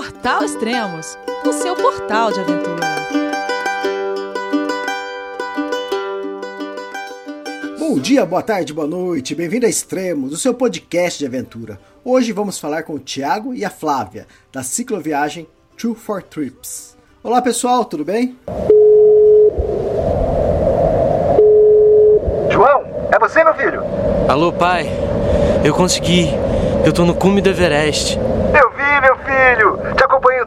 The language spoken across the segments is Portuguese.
Portal Extremos, o seu portal de aventura. Bom dia, boa tarde, boa noite, bem-vindo a Extremos, o seu podcast de aventura. Hoje vamos falar com o Thiago e a Flávia, da cicloviagem Two for Trips. Olá pessoal, tudo bem? João, é você, meu filho? Alô, pai. Eu consegui. Eu tô no cume do Everest. Eu vi, meu filho. Te acompanhei o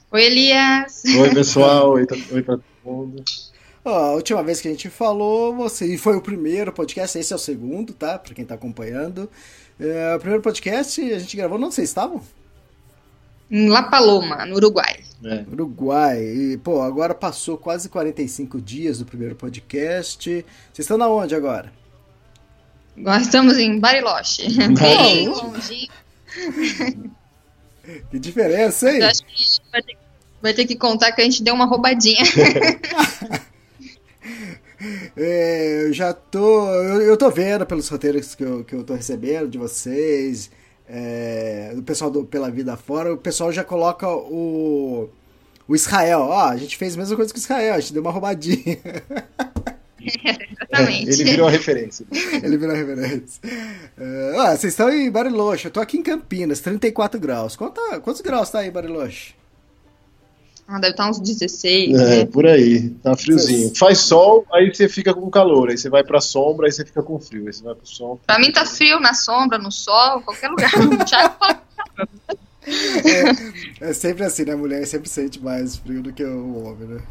Oi, Elias. Oi, pessoal. Oi, oi pra todo mundo. Ó, a última vez que a gente falou, você e foi o primeiro podcast, esse é o segundo, tá? Pra quem tá acompanhando. É, o primeiro podcast a gente gravou, não vocês estavam? Em La Paloma, no Uruguai. É. Uruguai. E, pô, agora passou quase 45 dias do primeiro podcast. Vocês estão na onde agora? Nós estamos em Bariloche. Bem longe. Que diferença, hein? Eu acho que a gente vai ter, vai ter que contar que a gente deu uma roubadinha. É, eu já tô. Eu, eu tô vendo pelos roteiros que eu, que eu tô recebendo de vocês, é, do pessoal do Pela Vida Fora, o pessoal já coloca o. O Israel, ó, a gente fez a mesma coisa que o Israel, a gente deu uma roubadinha. Exatamente. É, ele virou a referência. Ele virou a referência. É, ó, vocês estão em Bariloche, eu tô aqui em Campinas, 34 graus. Quanta, quantos graus tá aí em Bariloche? Ah, deve estar uns 16. É, né? por aí, tá friozinho. Faz sol, aí você fica com calor, aí você vai pra sombra, aí você fica com frio, aí você vai pro sol. Pra mim tá frio na sombra, no sol, qualquer lugar. É, é sempre assim, né? A mulher sempre sente mais frio do que o homem, né?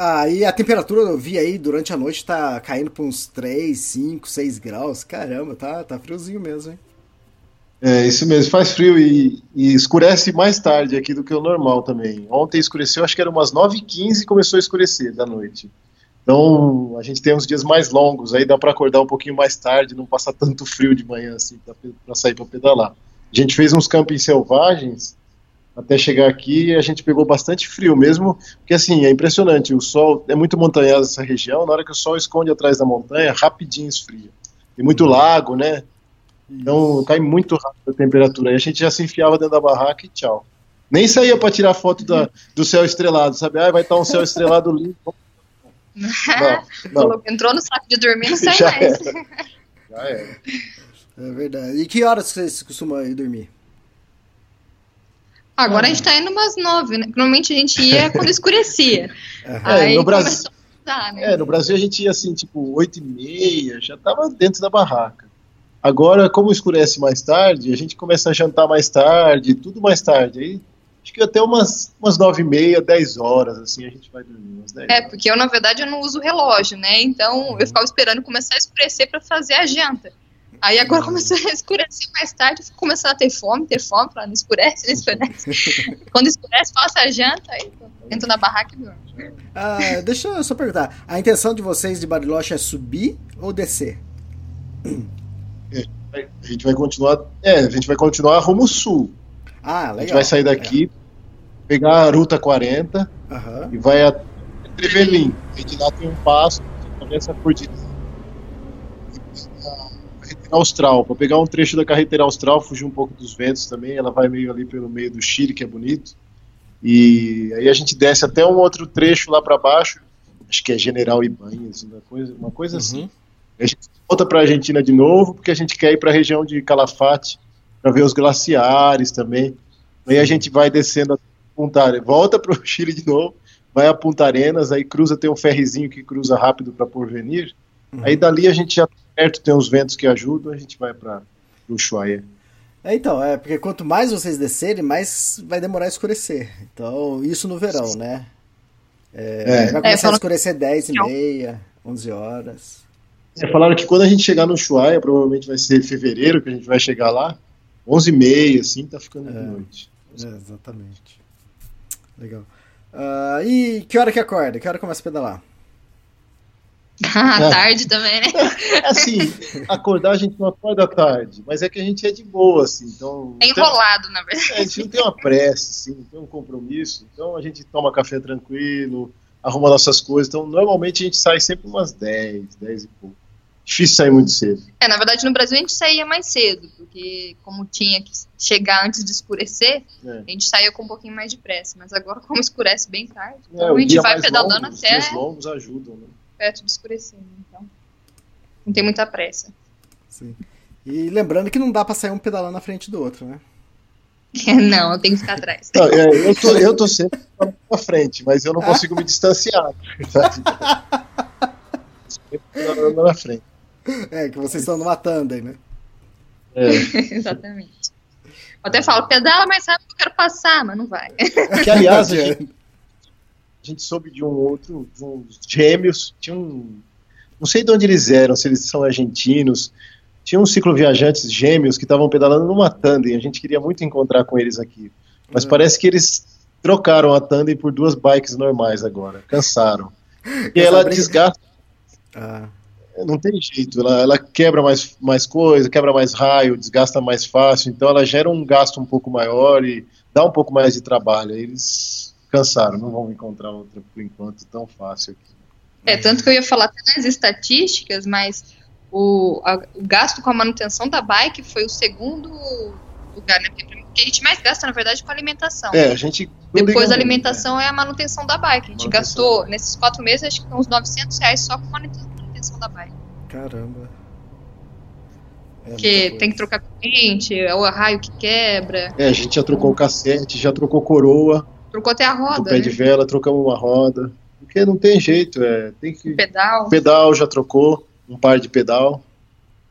Ah, e a temperatura eu vi aí durante a noite tá caindo pra uns 3, 5, 6 graus. Caramba, tá, tá friozinho mesmo, hein? É, isso mesmo, faz frio e, e escurece mais tarde aqui do que o normal também. Ontem escureceu, acho que era umas 9h15 e começou a escurecer da noite. Então a gente tem uns dias mais longos, aí dá para acordar um pouquinho mais tarde, não passar tanto frio de manhã assim para sair para pedalar. A gente fez uns campings selvagens até chegar aqui e a gente pegou bastante frio mesmo, porque assim, é impressionante, o sol é muito montanhoso essa região, na hora que o sol esconde atrás da montanha, rapidinho esfria. Tem muito lago, né? Então cai muito rápido a temperatura. Aí a gente já se enfiava dentro da barraca e tchau. Nem saía para tirar foto da, do céu estrelado, sabe? Ah, vai estar um céu estrelado lindo. Não, não, Entrou no saco de dormir, não sai Já mais. já é. É verdade. E que horas vocês costumam ir dormir? Agora a gente tá indo umas nove, né? Normalmente a gente ia quando escurecia. Aí É, no Brasil- começou a mudar, né? É, no Brasil a gente ia assim, tipo, 8 e meia, já tava dentro da barraca. Agora, como escurece mais tarde, a gente começa a jantar mais tarde, tudo mais tarde. Aí, acho que até umas, umas 9 e meia, 10 horas, assim, a gente vai dormir. Umas 10 É, horas. porque eu, na verdade, eu não uso relógio, né? Então eu ficava esperando começar a escurecer pra fazer a janta. Aí agora começou a escurecer mais tarde, eu fico começando a ter fome, ter fome, não escurece, não escurece. Quando escurece, faço a janta, aí entro na barraca e durmo. Ah, deixa eu só perguntar. A intenção de vocês de Bariloche é subir ou descer? A gente vai continuar, é, a gente vai continuar rumo sul. Ah, legal. A gente vai sair daqui, pegar a Ruta 40 É. Aham. e vai até Trevelin. A gente lá tem um passo, começa a curtir a carretera austral, para pegar um trecho da carretera austral, fugir um pouco dos ventos também, ela vai meio ali pelo meio do Chile, que é bonito. E aí a gente desce até um outro trecho lá para baixo, acho que é General Ibanez, uma coisa, uma coisa assim. A gente volta para a Argentina de novo, porque a gente quer ir para a região de Calafate para ver os glaciares também. Aí a gente vai descendo até Punta Arenas, volta para o Chile de novo, vai a Punta Arenas, aí cruza, tem um ferrezinho que cruza rápido para Porvenir. Aí dali a gente já perto, tem uns ventos que ajudam, a gente vai para Ushuaia. É, então, é porque quanto mais vocês descerem, mais vai demorar a escurecer. Então, isso no verão, né? É, É. Vai começar a fala- escurecer 10 e meia, 11 horas. É, falaram que quando a gente chegar no Ushuaia, provavelmente vai ser fevereiro que a gente vai chegar lá, 11h30, assim, tá ficando de noite. É, exatamente. Legal. Uh, e que hora que acorda? Que hora começa a pedalar? À é. tarde também, né? É assim, acordar a gente não acorda à tarde, mas é que a gente é de boa, assim, então... É enrolado, tem, na verdade. É, a gente não tem uma pressa, assim, não tem um compromisso, então a gente toma café tranquilo, arruma nossas coisas, então normalmente a gente sai sempre umas 10, 10 e pouco. Difícil sair muito cedo. É, na verdade no Brasil a gente saía mais cedo, porque como tinha que chegar antes de escurecer, é. a gente saía com um pouquinho mais de pressa, mas agora como escurece bem tarde, é, então a gente vai pedalando longo, até... Os longos ajudam, né? Perto de escurecer, então não tem muita pressa. Sim. E lembrando que não dá pra sair um pedalando na frente do outro, né? não, eu tenho que ficar atrás. Não, é, eu, tô, eu tô sempre na frente, mas eu não consigo me distanciar. sempre na frente. É, que vocês estão numa tandem, né? É. Exatamente. Eu até falo, pedala mais rápido que eu quero passar, mas não vai. Que, aliás, a gente, a gente soube de um outro, de uns gêmeos, tinha um. Não sei de onde eles eram, se eles são argentinos. Tinha um ciclo viajantes gêmeos que estavam pedalando numa tandem. A gente queria muito encontrar com eles aqui. Mas uhum. parece que eles trocaram a tandem por duas bikes normais agora. Cansaram. E ela desgasta. Ah. Não tem jeito, ela, ela, quebra mais, mais coisa, quebra mais raio, desgasta mais fácil, então ela gera um gasto um pouco maior e dá um pouco mais de trabalho. Eles cansaram, não vão encontrar outra por enquanto tão fácil aqui. É, tanto que eu ia falar até nas estatísticas, mas o, a, o gasto com a manutenção da bike foi o segundo lugar, né? Porque a gente mais gasta, na verdade, com alimentação. É, a gente. Depois da alimentação muito, é. é. a manutenção da bike. A gente manutenção. gastou, nesses quatro meses, acho que uns 900 reais só com manutenção da bike. Caramba. É Porque tem que trocar corrente, é o raio que quebra. É, a gente já trocou o cassete, já trocou coroa. Trocou até a roda. O pé né? de vela, trocamos uma roda. Porque não tem jeito, é, tem que. Pedal. Pedal já trocou, um par de pedal.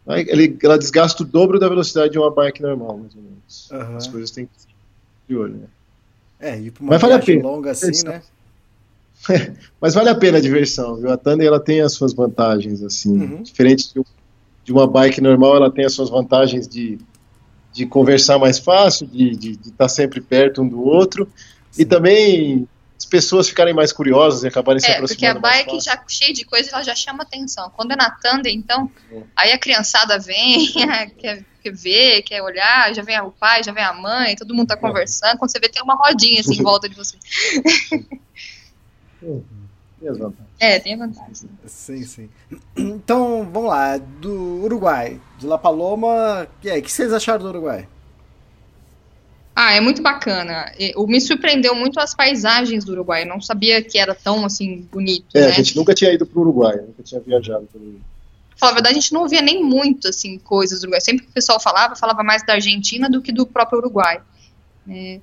Aí ele, ela desgasta o dobro da velocidade de uma bike normal, mais ou menos. Uhum. As coisas têm que ser de olho, né? É, e pra uma Mas vale a pena. longa assim, né? Mas vale a pena a diversão, viu? A Tandem ela tem as suas vantagens, assim. Uhum. Diferente de, de, uma bike normal, ela tem as suas vantagens de, de conversar mais fácil, de estar tá sempre perto um do outro. E também as pessoas ficarem mais curiosas e acabarem se é, aproximando. Porque a bike já cheia de coisa, ela já chama atenção. Quando é na tandem, então, é. aí a criançada vem, quer, quer ver, quer olhar, já vem o pai, já vem a mãe, todo mundo tá é. conversando. Quando você vê, tem uma rodinha assim em volta de você. É, tem vantagem. Sim, sim. Então, vamos lá. Do Uruguai, de La Paloma, e aí, o que vocês acharam do Uruguai? Ah, é muito bacana. O, me surpreendeu muito as paisagens do Uruguai. Eu não sabia que era tão assim bonito. É, né? a gente nunca tinha ido para o Uruguai, nunca tinha viajado para o Falar a verdade, a gente não ouvia nem muito assim coisas do Uruguai. Sempre que o pessoal falava, falava mais da Argentina do que do próprio Uruguai. Né?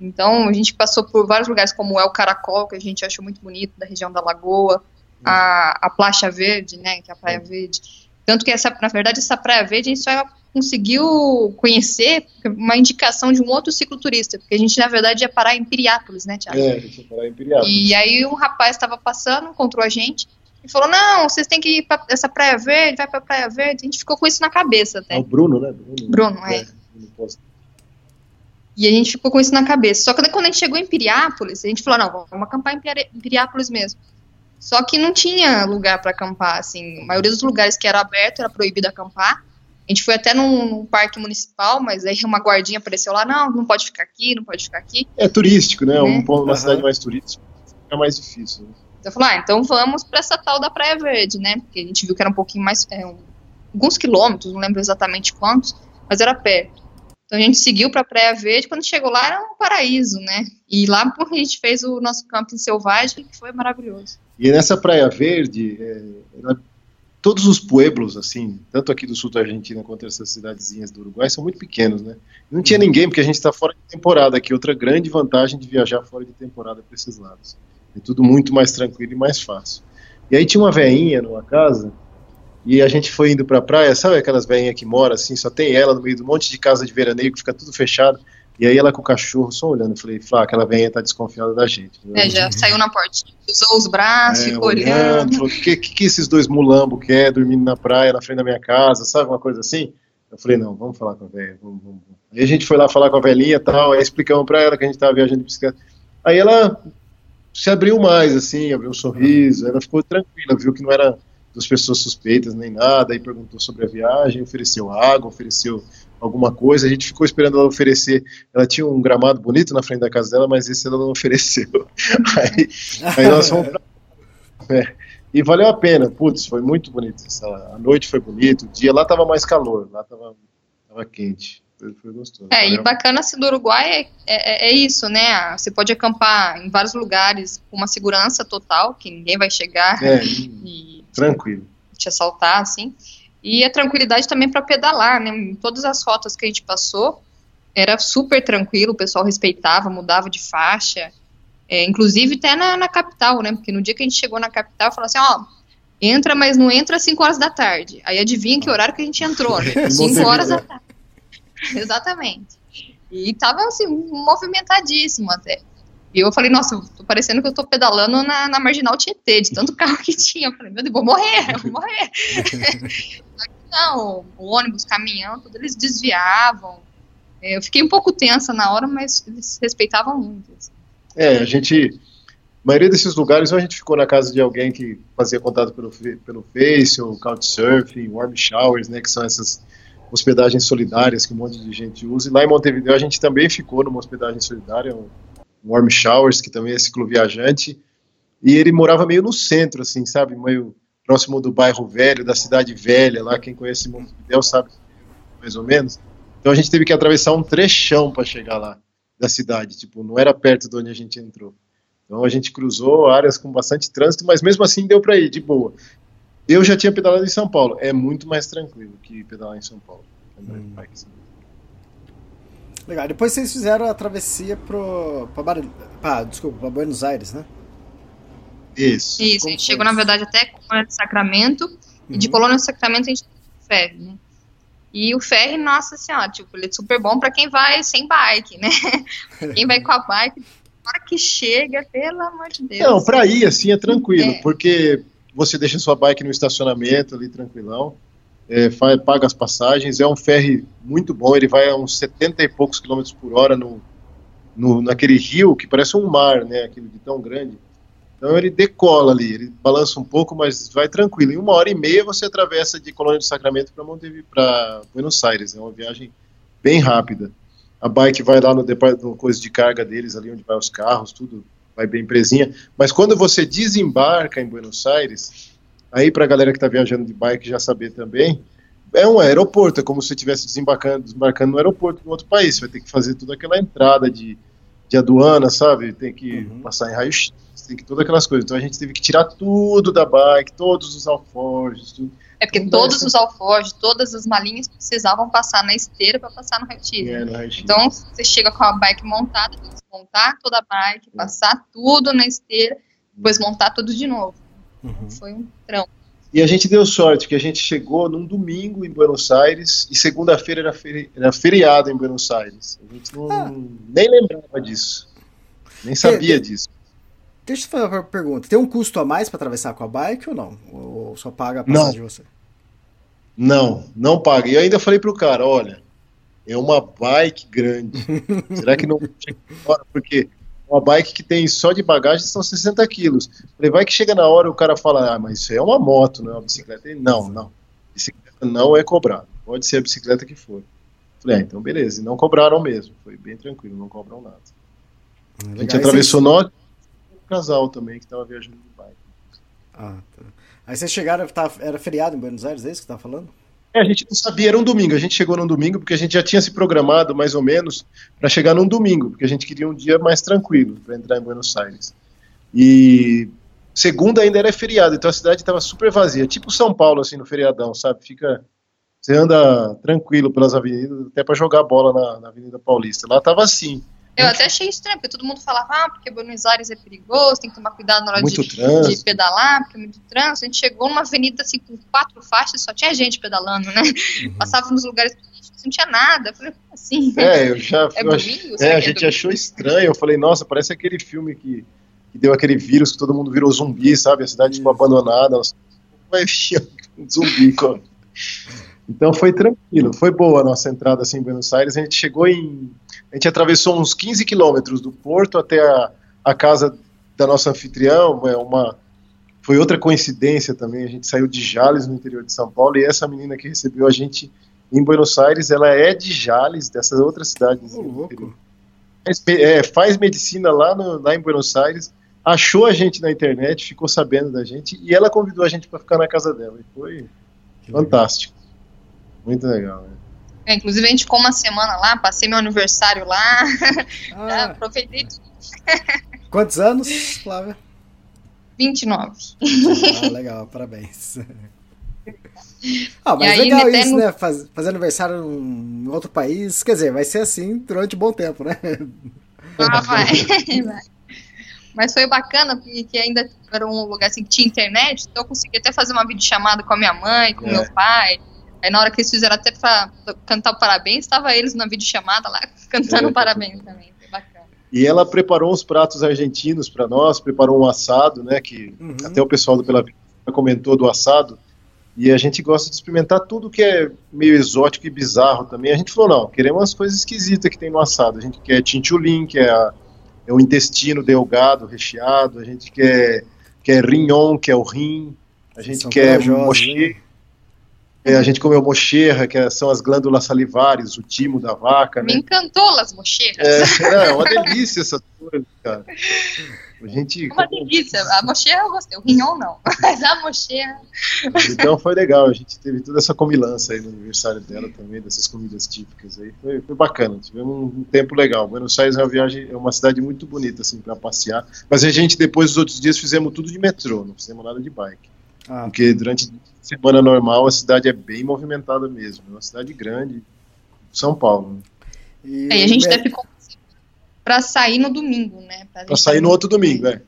Então a gente passou por vários lugares como El Caracol, que a gente achou muito bonito, da região da Lagoa, a, a Placha Verde, né, que é a Praia Verde. Tanto que essa, na verdade, essa Praia Verde só conseguiu conhecer uma indicação de um outro cicloturista, porque a gente, na verdade, ia parar em Piriápolis, né, Tiago? É, a gente ia parar em Piriápolis. E aí um rapaz estava passando, encontrou a gente e falou, não, vocês têm que ir para essa Praia Verde, vai para Praia Verde. A gente ficou com isso na cabeça até. É o Bruno, né? Bruno, Bruno é. é. E a gente ficou com isso na cabeça. Só que quando a gente chegou em Piriápolis, a gente falou, não, vamos acampar em Piriápolis mesmo. Só que não tinha lugar para acampar, assim. A maioria dos lugares que era aberto era proibido acampar. A gente foi até num, num, parque municipal, mas aí uma guardinha apareceu lá, não, não pode ficar aqui, não pode ficar aqui. É turístico, né? né? Um, uma uhum. cidade mais turística é mais difícil. Né? Então eu falei, ah, então vamos para essa tal da Praia Verde, né? Porque a gente viu que era um pouquinho mais, é, um, alguns quilômetros, não lembro exatamente quantos, mas era perto. Então a gente seguiu para a Praia Verde, quando chegou lá era um paraíso, né? E lá a gente fez o nosso camping selvagem, que foi maravilhoso. E nessa Praia Verde, é, ela todos os pueblos, assim, tanto aqui do sul da Argentina quanto essas cidadezinhas do Uruguai, são muito pequenos, né? Não tinha ninguém, porque a gente está fora de temporada aqui. Outra grande vantagem de viajar fora de temporada para esses lados. É tudo muito mais tranquilo e mais fácil. E aí tinha uma veinha numa casa, e a gente foi indo para a praia, sabe aquelas veinhas que moram assim, só tem ela no meio de um monte de casa de veraneio que fica tudo fechado. E aí ela com o cachorro só olhando, eu falei, Flá, aquela venha tá desconfiada da gente. É, já saiu na portinha, usou os braços, é, ficou olhando. O que, que, que esses dois mulambos quer dormindo na praia, na frente da minha casa, sabe, uma coisa assim? Eu falei, não, vamos falar com a velha. Vamos, vamos. Aí a gente foi lá falar com a velhinha e tal, aí explicamos pra ela que a gente tava viajando de bicicleta. Aí ela se abriu mais, assim, abriu um sorriso, ela ficou tranquila, viu que não era das pessoas suspeitas nem nada, aí perguntou sobre a viagem, ofereceu água, ofereceu alguma coisa, a gente ficou esperando ela oferecer, ela tinha um gramado bonito na frente da casa dela, mas esse ela não ofereceu. Aí, aí nós fomos pra... É, e valeu a pena, putz, foi muito bonito, essa, a noite foi bonito, o dia lá tava mais calor, lá tava, tava quente. Foi, foi gostoso. É, e bacana assim, do Uruguai é, é, é isso, né? Você pode acampar em vários lugares com uma segurança total, que ninguém vai chegar É, e tranquilo. te assaltar, assim. E a tranquilidade também para pedalar, né? Em todas as rotas que a gente passou, era super tranquilo, o pessoal respeitava, mudava de faixa. É, inclusive até na, na capital, né? Porque no dia que a gente chegou na capital, falou assim, ó, entra, mas não entra às 5 horas da tarde. Aí adivinha que horário que a gente entrou, né? 5 horas da tarde. Exatamente. E tava assim, movimentadíssimo até. E eu falei, nossa, tô parecendo que eu tô pedalando na, na marginal Tietê, de tanto carro que tinha. Eu falei, meu Deus, vou morrer, vou morrer. Não, o ônibus, caminhão, tudo eles desviavam. É, Eu fiquei um pouco tensa na hora, mas eles respeitavam muito. assim. É, a gente. A maioria desses lugares, ou a gente ficou na casa de alguém que fazia contato pelo, pelo Face, ou Couchsurfing, Warm Showers, né, que são essas hospedagens solidárias que um monte de gente usa. E lá em Montevideo a gente também ficou numa hospedagem solidária, um Warm Showers, que também é cicloviajante. E ele morava meio no centro, assim, sabe? Meio próximo do bairro velho, da cidade velha, lá quem conhece Montevideo sabe mais ou menos. Então a gente teve que atravessar um trechão para chegar lá da cidade, tipo, não era perto de onde a gente entrou. Então a gente cruzou áreas com bastante trânsito, mas mesmo assim deu para ir de boa. Eu já tinha pedalado em São Paulo, é muito mais tranquilo que pedalar em São Paulo. bike, assim. Legal. Depois vocês fizeram a travessia pro. Pra, Bar... desculpa, pra Buenos Aires, né? Isso. Isso, a gente chegou, na verdade, até Colônia de Sacramento, e de Uhum. Colônia de Sacramento a gente ferry, né? E o ferry, nossa senhora, tipo, ele é super bom pra quem vai sem bike, né? quem vai com a bike, na hora que chega, pelo amor de Deus. Não, para ir assim é tranquilo, É. porque você deixa sua bike no estacionamento ali tranquilão, é, paga as passagens, é um ferry muito bom, ele vai a uns 70 e poucos quilômetros por hora no, no, naquele rio que parece um mar, né, aquele de tão grande. Então ele decola ali, ele balança um pouco, mas vai tranquilo. Em uma hora e meia você atravessa de Colônia do Sacramento para Montevideo, para Buenos Aires. É uma viagem bem rápida. A bike vai lá no, no coisa de carga deles, ali onde vai os carros, tudo vai bem presinha. Mas quando você desembarca em Buenos Aires, aí para a galera que está viajando de bike já saber também, é um aeroporto, é como se você estivesse desembarcando, desembarcando no aeroporto de outro país. Você vai ter que fazer toda aquela entrada de, de aduana, sabe? Tem que Uhum. passar em raio-x, tem que todas aquelas coisas. Então a gente teve que tirar tudo da bike, todos os alforjes, tudo. É porque todos os alforjes, todas as malinhas precisavam passar na esteira para passar no raio-x. É. Então, você chega com a bike montada, tem que desmontar toda a bike, passar tudo na esteira, depois montar tudo de novo. Uhum. Foi um trão. E a gente deu sorte, que a gente chegou num domingo em Buenos Aires e segunda-feira era, feri era feriado em Buenos Aires. A gente não, Ah. nem lembrava disso. Nem sabia disso. Deixa eu fazer uma pergunta. Tem um custo a mais pra atravessar com a bike ou não? Ou só paga a Não. passagem de você? Não, não paga. E eu ainda falei pro cara, olha, é uma bike grande. Será que não chega na hora? Porque uma bike que tem só de bagagem são 60 quilos. Falei, vai que chega na hora e o cara fala, ah, mas isso é uma moto, não é uma bicicleta. Ele, não, não. Bicicleta não é cobrado. Pode ser a bicicleta que for. Falei, ah, então beleza. E não cobraram mesmo. Foi bem tranquilo, não cobram nada. A gente atravessou nós casal também que estava viajando de bike. Ah, tá. Aí vocês chegaram, tá- era feriado em Buenos Aires, é isso que você tá falando? É, a gente não sabia, era um domingo. A gente chegou num domingo porque a gente já tinha se programado mais ou menos para chegar num domingo, porque a gente queria um dia mais tranquilo para entrar em Buenos Aires. E segunda ainda era feriado, então a cidade estava super vazia, tipo São Paulo assim no feriadão, sabe? Fica você anda tranquilo pelas avenidas, até para jogar bola na, na Avenida Paulista. Lá tava assim, Eu até achei estranho, porque todo mundo falava, ah, porque Buenos Aires é perigoso, tem que tomar cuidado na hora de, de pedalar, porque é muito trânsito. A gente chegou numa avenida assim com quatro faixas, só tinha gente pedalando, né? Uhum. Passava nos lugares não tinha nada. Eu falei, assim? É, eu já É eu ach- domingo? Será É, a é gente domingo? achou estranho. Eu falei, nossa, parece aquele filme que, que deu aquele vírus que todo mundo virou zumbi, sabe? A cidade ficou Isso. abandonada. Vai um zumbi. com- Então foi tranquilo, foi boa a nossa entrada assim em Buenos Aires. A gente chegou em. A gente atravessou uns 15 quilômetros do porto até a, a casa da nossa anfitriã, uma. Foi outra coincidência também. A gente saiu de Jales, no interior de São Paulo, e essa menina que recebeu a gente em Buenos Aires, ela é de Jales, dessas outras cidades. Faz, é, faz medicina lá, no, lá em Buenos Aires, achou a gente na internet, ficou sabendo da gente, e ela convidou a gente para ficar na casa dela. E foi fantástico. Muito legal. Né? É, inclusive, a gente ficou uma semana lá, passei meu aniversário lá, Ah, aproveitei tudo. quantos anos, Flávia? 29. Ah, legal, parabéns. Ah, mas E aí, legal isso, no- né? Faz- fazer aniversário em outro país. Quer dizer, vai ser assim durante um bom tempo, né? Ah, vai. vai. Mas foi bacana, porque ainda era um lugar assim que tinha internet, então eu consegui até fazer uma videochamada com a minha mãe, com É. meu pai. Aí na hora que eles fizeram até pra cantar o parabéns, estava eles na videochamada lá cantando É. parabéns também. Foi bacana. E ela preparou uns pratos argentinos para nós, preparou um assado, né? Que Uhum. até o pessoal do Pela Vida comentou do assado. E a gente gosta de experimentar tudo que é meio exótico e bizarro também. A gente falou, não, queremos umas coisas esquisitas que tem no assado. A gente quer chinchulin, que é, a- é o intestino delgado, recheado. A gente quer, quer rignon, que é o rim. A gente São quer hein? É, a gente comeu mocherra, que é- são as glândulas salivares, o timo da vaca, Me né? encantou Las Mocheiras. É, é uma delícia essa coisa, cara. A gente É uma delícia. A mocheira eu gostei, o rinhão não. Mas a mocheira. Então foi legal, a gente teve toda essa comilança aí no aniversário dela também, dessas comidas típicas aí. Foi, foi bacana, tivemos um, um tempo legal. Buenos Aires é uma viagem, é uma cidade muito bonita, assim, para passear. Mas a gente, depois dos outros dias, fizemos tudo de metrô, não fizemos nada de bike. Ah, Porque durante semana normal a cidade é bem movimentada mesmo. É uma cidade grande, São Paulo. E Aí a gente me- até ficou pra sair no domingo, né? Gente sair no outro domingo, é.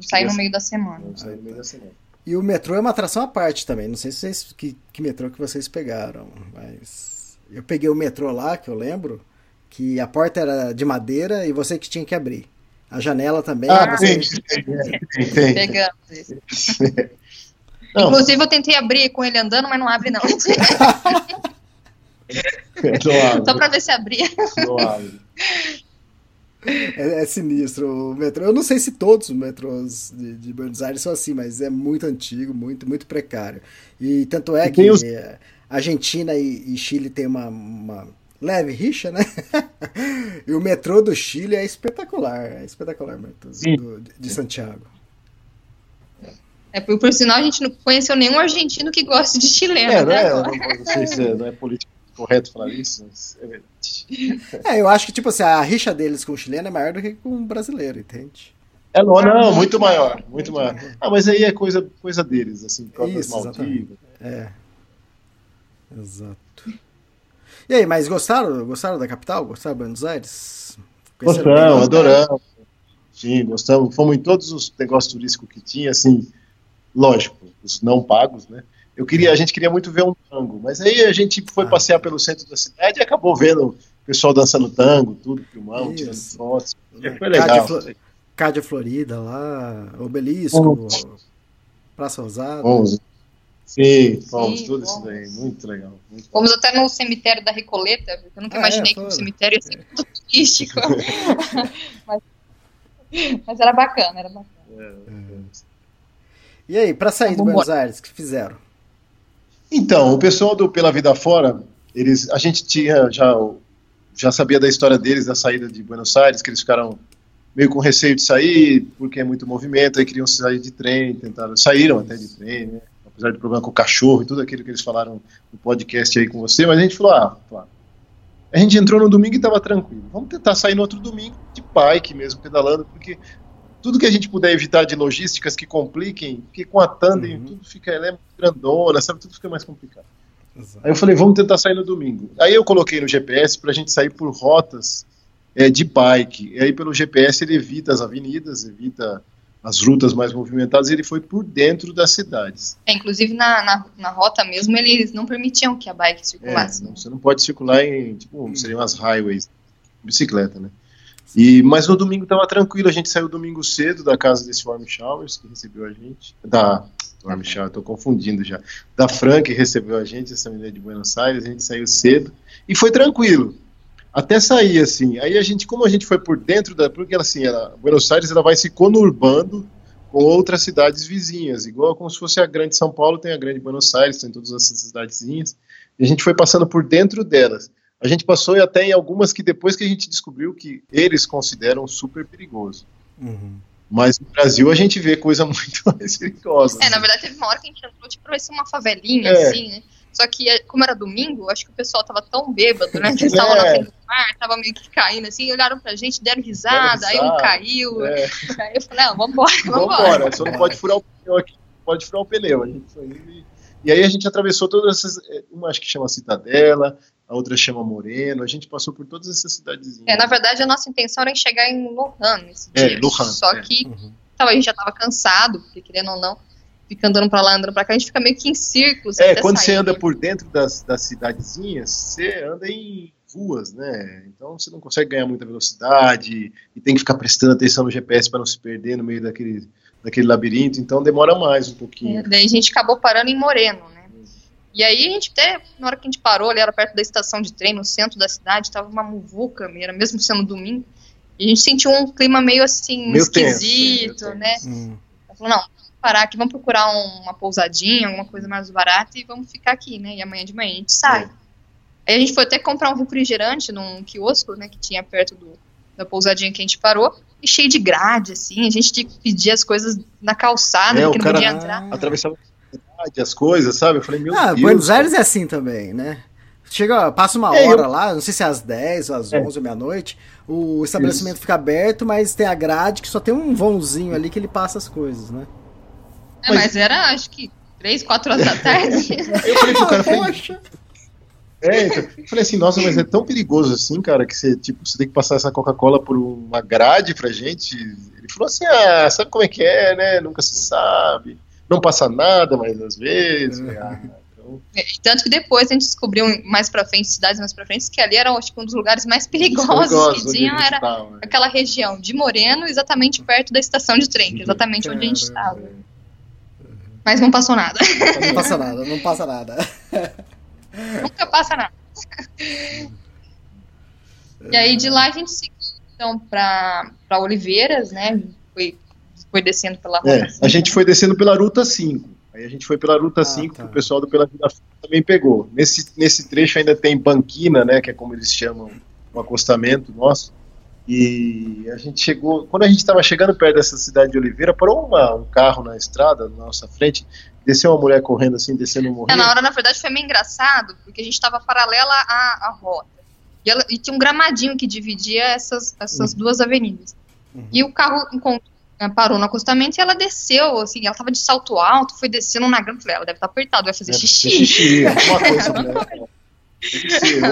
Sair no meio da semana. Vamos sair no meio da semana. E o metrô é uma atração à parte também. Não sei se vocês, que, que metrô que vocês pegaram, mas eu peguei o metrô lá, que eu lembro, que a porta era de madeira e você que tinha que abrir. A janela também. Ah, você... tem, tem, é, tem. Pegamos esse. Não, Inclusive, eu tentei abrir com ele andando, mas não abre, não. não abre, Só pra ver se abria. não abre. É, é sinistro o metrô. Eu não sei se todos os metrôs de, de Buenos Aires são assim, mas é muito antigo, muito, muito precário. E tanto é E que os- eh, Argentina e, e Chile tem uma, uma leve rixa, né? e o metrô do Chile é espetacular. É espetacular o metrô do- de, de Santiago. É, por, por sinal, a gente não conheceu nenhum argentino que goste de chileno. É, não até é, não, não sei se é, não é político correto falar isso, mas é verdade. É, eu acho que tipo assim, a rixa deles com o chileno é maior do que com o brasileiro, entende? É, não, não, muito maior, muito maior. Ah, mas aí é coisa, coisa deles, assim, próprias Isso, exatamente. Maldivas. É. Exato. E aí, mas gostaram? Gostaram da capital? Gostaram de Buenos Aires? Gostamos, adoramos. Sim, gostamos. Fomos em todos os negócios turísticos que tinha, assim, lógico, os não pagos, né? Eu queria, a gente queria muito ver um tango, mas aí a gente foi Ah. passear pelo centro da cidade e acabou vendo o pessoal dançando tango, tudo, filmando, tirando fotos. Foi Cádia, legal. Cádia Florida lá, Obelisco, Praça Rosada. Fomos. Sim, fomos, Sim, tudo isso daí. Muito legal. Muito Fomos até no cemitério da Recoleta, porque eu nunca Ah, imaginei é, que um cemitério ia ser muito turístico. mas, mas era bacana, era bacana. E aí, pra sair de Vamos Buenos Aires, o que fizeram? Então, o pessoal do Pela Vida Fora, eles, a gente tinha já, já sabia da história deles, da saída de Buenos Aires, que eles ficaram meio com receio de sair, porque é muito movimento, aí queriam sair de trem, tentaram, saíram até de trem, né? Apesar do problema com o cachorro e tudo aquilo que eles falaram no podcast aí com você, mas a gente falou, ah, claro. A gente entrou no domingo e estava tranquilo. Vamos tentar sair no outro domingo de bike mesmo, pedalando, porque tudo que a gente puder evitar de logísticas que compliquem, porque com a tandem Uhum. tudo fica, ela é grandona, sabe, tudo fica mais complicado. Exato. Aí eu falei, vamos tentar sair no domingo. Aí eu coloquei no GPS para a gente sair por rotas é, de bike. E aí pelo GPS ele evita as avenidas, evita as rutas mais movimentadas, e ele foi por dentro das cidades. É, inclusive na, na, na rota mesmo, eles não permitiam que a bike É, circulasse. não, você não pode circular em, tipo, seriam as highways, bicicleta, né? E, mas no domingo estava tranquilo, a gente saiu domingo cedo da casa desse Warm Showers, que recebeu a gente, da Michel, eu tô confundindo já. Da Fran, que recebeu a gente, essa menina de Buenos Aires, a gente saiu cedo e foi tranquilo. Até sair, assim. Aí a gente, como a gente foi por dentro da. Porque assim, ela, Buenos Aires ela vai se conurbando com outras cidades vizinhas, igual como se fosse a grande São Paulo, tem a grande Buenos Aires, tem todas essas cidadezinhas. E a gente foi passando por dentro delas. A gente passou até em algumas que depois que a gente descobriu que eles consideram super perigoso. Uhum. Mas no Brasil a gente vê coisa muito mais perigosa. É, na verdade teve uma hora que a gente entrou, tipo, parecia uma favelinha, é. assim, né? Só que, é, como era domingo, acho que o pessoal tava tão bêbado, né? Que eles estavam é. na frente do mar, tava meio que caindo, assim, olharam pra gente, deram risada, deram risada aí um caiu. É. Aí eu falei, não, vambora, vambora. Vambora, só não pode furar o pneu aqui, pode furar o pneu. A gente foi e... e aí a gente atravessou todas essas. É, uma acho que chama Citadela, a outra chama Moreno, a gente passou por todas essas cidadezinhas. É, na verdade, a nossa intenção era chegar em Lohan nesse é, dia. Lohan, só é. que uhum. tava, a gente já tava cansado, porque querendo ou não fica andando para lá, andando para cá, a gente fica meio que em círculos. É, quando sair, você anda por dentro das, das cidadezinhas, você anda em ruas, né? Então você não consegue ganhar muita velocidade e tem que ficar prestando atenção no GPS para não se perder no meio daquele, daquele labirinto, então demora mais um pouquinho. É, daí a gente acabou parando em Moreno, né? E aí a gente até, na hora que a gente parou, ali era perto da estação de trem, no centro da cidade, tava uma muvuca, era mesmo sendo domingo, e a gente sentiu um clima meio assim, meio esquisito, tenso, né? Hum. Falou, não, parar aqui, vamos procurar uma pousadinha, alguma coisa mais barata e vamos ficar aqui, né? E amanhã de manhã a gente sai. É. Aí a gente foi até comprar um refrigerante num quiosco, né, que tinha perto do, da pousadinha que a gente parou, e cheio de grade, assim, a gente tinha que pedir as coisas na calçada, é, porque não podia entrar. Atravessava as coisas, sabe? Eu falei, meu ah, Deus. Buenos Aires é assim também, né? Chega, passa uma é, hora eu... lá, não sei se é às 10 ou às 11 é. ou meia-noite, o estabelecimento Isso. fica aberto, mas tem a grade que só tem um vãozinho ali que ele passa as coisas, né? É, mas... era, acho que, três, quatro horas da tarde. eu falei pro cara, Poxa. É, então, eu falei assim, nossa, mas é tão perigoso assim, cara, que você, tipo, você tem que passar essa Coca-Cola por uma grade pra gente. Ele falou assim, ah, sabe como é que é, né? Nunca se sabe. Não passa nada, mas às vezes. Uhum. Ah, então... é, tanto que depois a gente descobriu mais pra frente, cidades mais pra frente, que ali era, acho que, um dos lugares mais perigosos, perigosos que tinha, era tá, aquela região de Moreno, exatamente perto da estação de trem, que é exatamente onde a gente estava. Mas não passou nada. Não passa nada, não passa nada. Nunca passa nada. E aí de lá a gente seguiu então para Oliveiras, né? Foi, descendo pela ruta é, 5. A gente foi descendo pela Ruta 5. Aí a gente foi pela Ruta ah, 5 tá. que o pessoal do Pela Vida também pegou. Nesse, nesse trecho ainda tem banquina, né? Que é como eles chamam o acostamento nosso. E a gente chegou, quando a gente estava chegando perto dessa cidade de Oliveira, parou uma, um carro na estrada, na nossa frente, desceu uma mulher correndo assim, descendo um morrinho. É, na hora, na verdade, foi meio engraçado, porque a gente estava paralela à, à rota. E, ela, e, tinha um gramadinho que dividia essas, essas uhum. duas avenidas. Uhum. E o carro encontrou, parou no acostamento e ela desceu, assim, ela estava de salto alto, foi descendo na grama. Falei, ela deve estar tá apertada, vai fazer deve xixi. xixi, alguma coisa, né?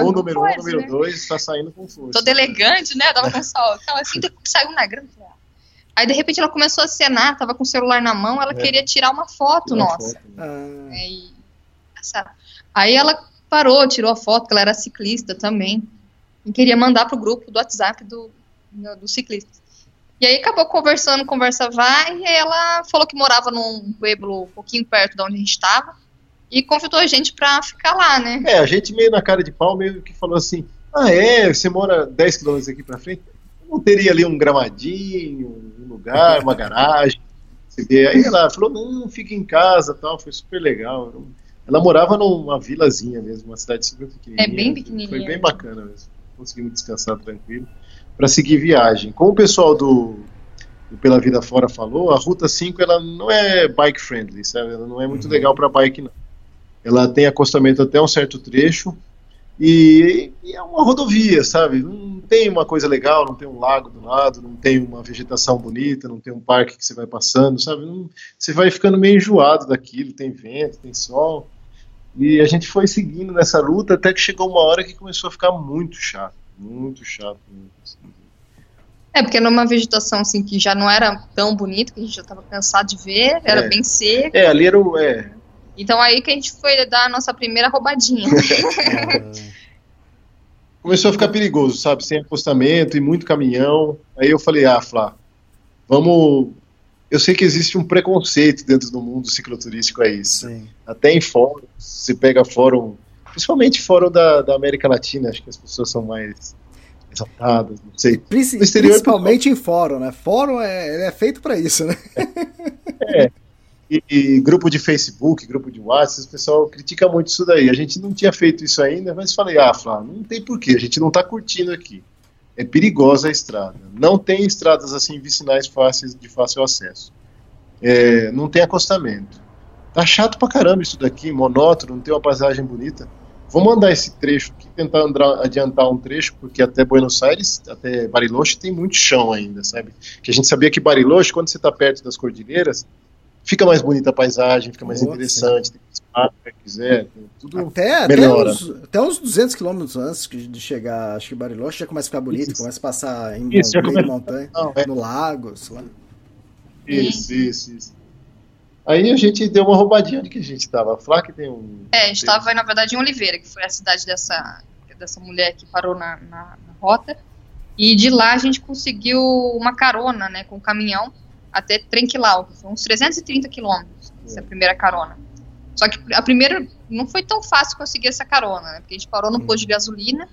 ou o número um, ou número né? dois, está saindo com força. Todo elegante, né? Tava com sol. Tava assim, saiu na grama. Aí de repente ela começou a cenar, tava com o celular na mão, ela é. queria tirar uma foto uma nossa. Foto, né? aí, aí ela parou, tirou a foto, que ela era ciclista também. E queria mandar pro grupo do WhatsApp do, do, do ciclista. E aí acabou conversando, conversa vai, e ela falou que morava num pueblo um pouquinho perto de onde a gente estava e convidou a gente para ficar lá, né? É, a gente meio na cara de pau, meio que falou assim: ah, é, você mora 10 quilômetros aqui para frente, não teria ali um gramadinho, um lugar, uma garagem? Aí ela falou: não, fica em casa tal, foi super legal. Ela morava numa vilazinha mesmo, uma cidade super pequenininha. É bem pequenininha. Foi bem bacana mesmo. Conseguimos descansar tranquilo para seguir viagem. Como o pessoal do, do, Pela Vida Fora falou, a Ruta 5 ela não é bike friendly, sabe? Ela não é muito uhum. legal para bike não. Ela tem acostamento até um certo trecho e, e, é uma rodovia, sabe? Não tem uma coisa legal, não tem um lago do lado, não tem uma vegetação bonita, não tem um parque que você vai passando, sabe? Não, você vai ficando meio enjoado daquilo, tem vento, tem sol. E a gente foi seguindo nessa luta até que chegou uma hora que começou a ficar muito chato, muito chato. Assim. É, porque era uma vegetação assim que já não era tão bonita, que a gente já estava cansado de ver, era é. bem seco. É, ali era o. É, então aí que a gente foi dar a nossa primeira roubadinha. Começou a ficar perigoso, sabe? Sem acostamento e muito caminhão. Aí eu falei, ah, Flá, vamos eu sei que existe um preconceito dentro do mundo cicloturístico a isso. Sim. Até em fóruns, se pega fórum, principalmente fórum da, da América Latina, acho que as pessoas são mais exaltadas, não sei. Princi exterior, principalmente em fórum, né? Fórum é, é feito para isso, né? É. E, e, grupo de Facebook, grupo de WhatsApp, o pessoal critica muito isso daí. A gente não tinha feito isso ainda, mas falei, ah, Flá, não tem porquê, a gente não está curtindo aqui é perigosa a estrada. Não tem estradas assim vicinais fáceis de fácil acesso. É, não tem acostamento. Tá chato pra caramba isso daqui, monótono, não tem uma paisagem bonita. Vamos andar esse trecho aqui, tentar andar, adiantar um trecho, porque até Buenos Aires, até Bariloche, tem muito chão ainda, sabe? Que a gente sabia que Bariloche, quando você está perto das cordilheiras, fica mais bonita a paisagem, fica mais interessante, tem parques, é, tudo até, melhora. Até uns, até uns 200 quilômetros antes de chegar, acho que Bariloche já começa a ficar bonito, isso. começa a passar em isso, começa... montanha, Não, é. no lago, sei lá. Isso, isso, isso. Aí a gente deu uma roubadinha de que a gente estava. Que tem um. É, a gente estava, na verdade, em Oliveira, que foi a cidade dessa, dessa mulher que parou na, na, na rota. E de lá a gente conseguiu uma carona, né, com o caminhão até Trenquilau, que foi uns 330 quilômetros, essa é. primeira carona. Só que a primeira não foi tão fácil conseguir essa carona, né? Porque a gente parou no hum. posto de gasolina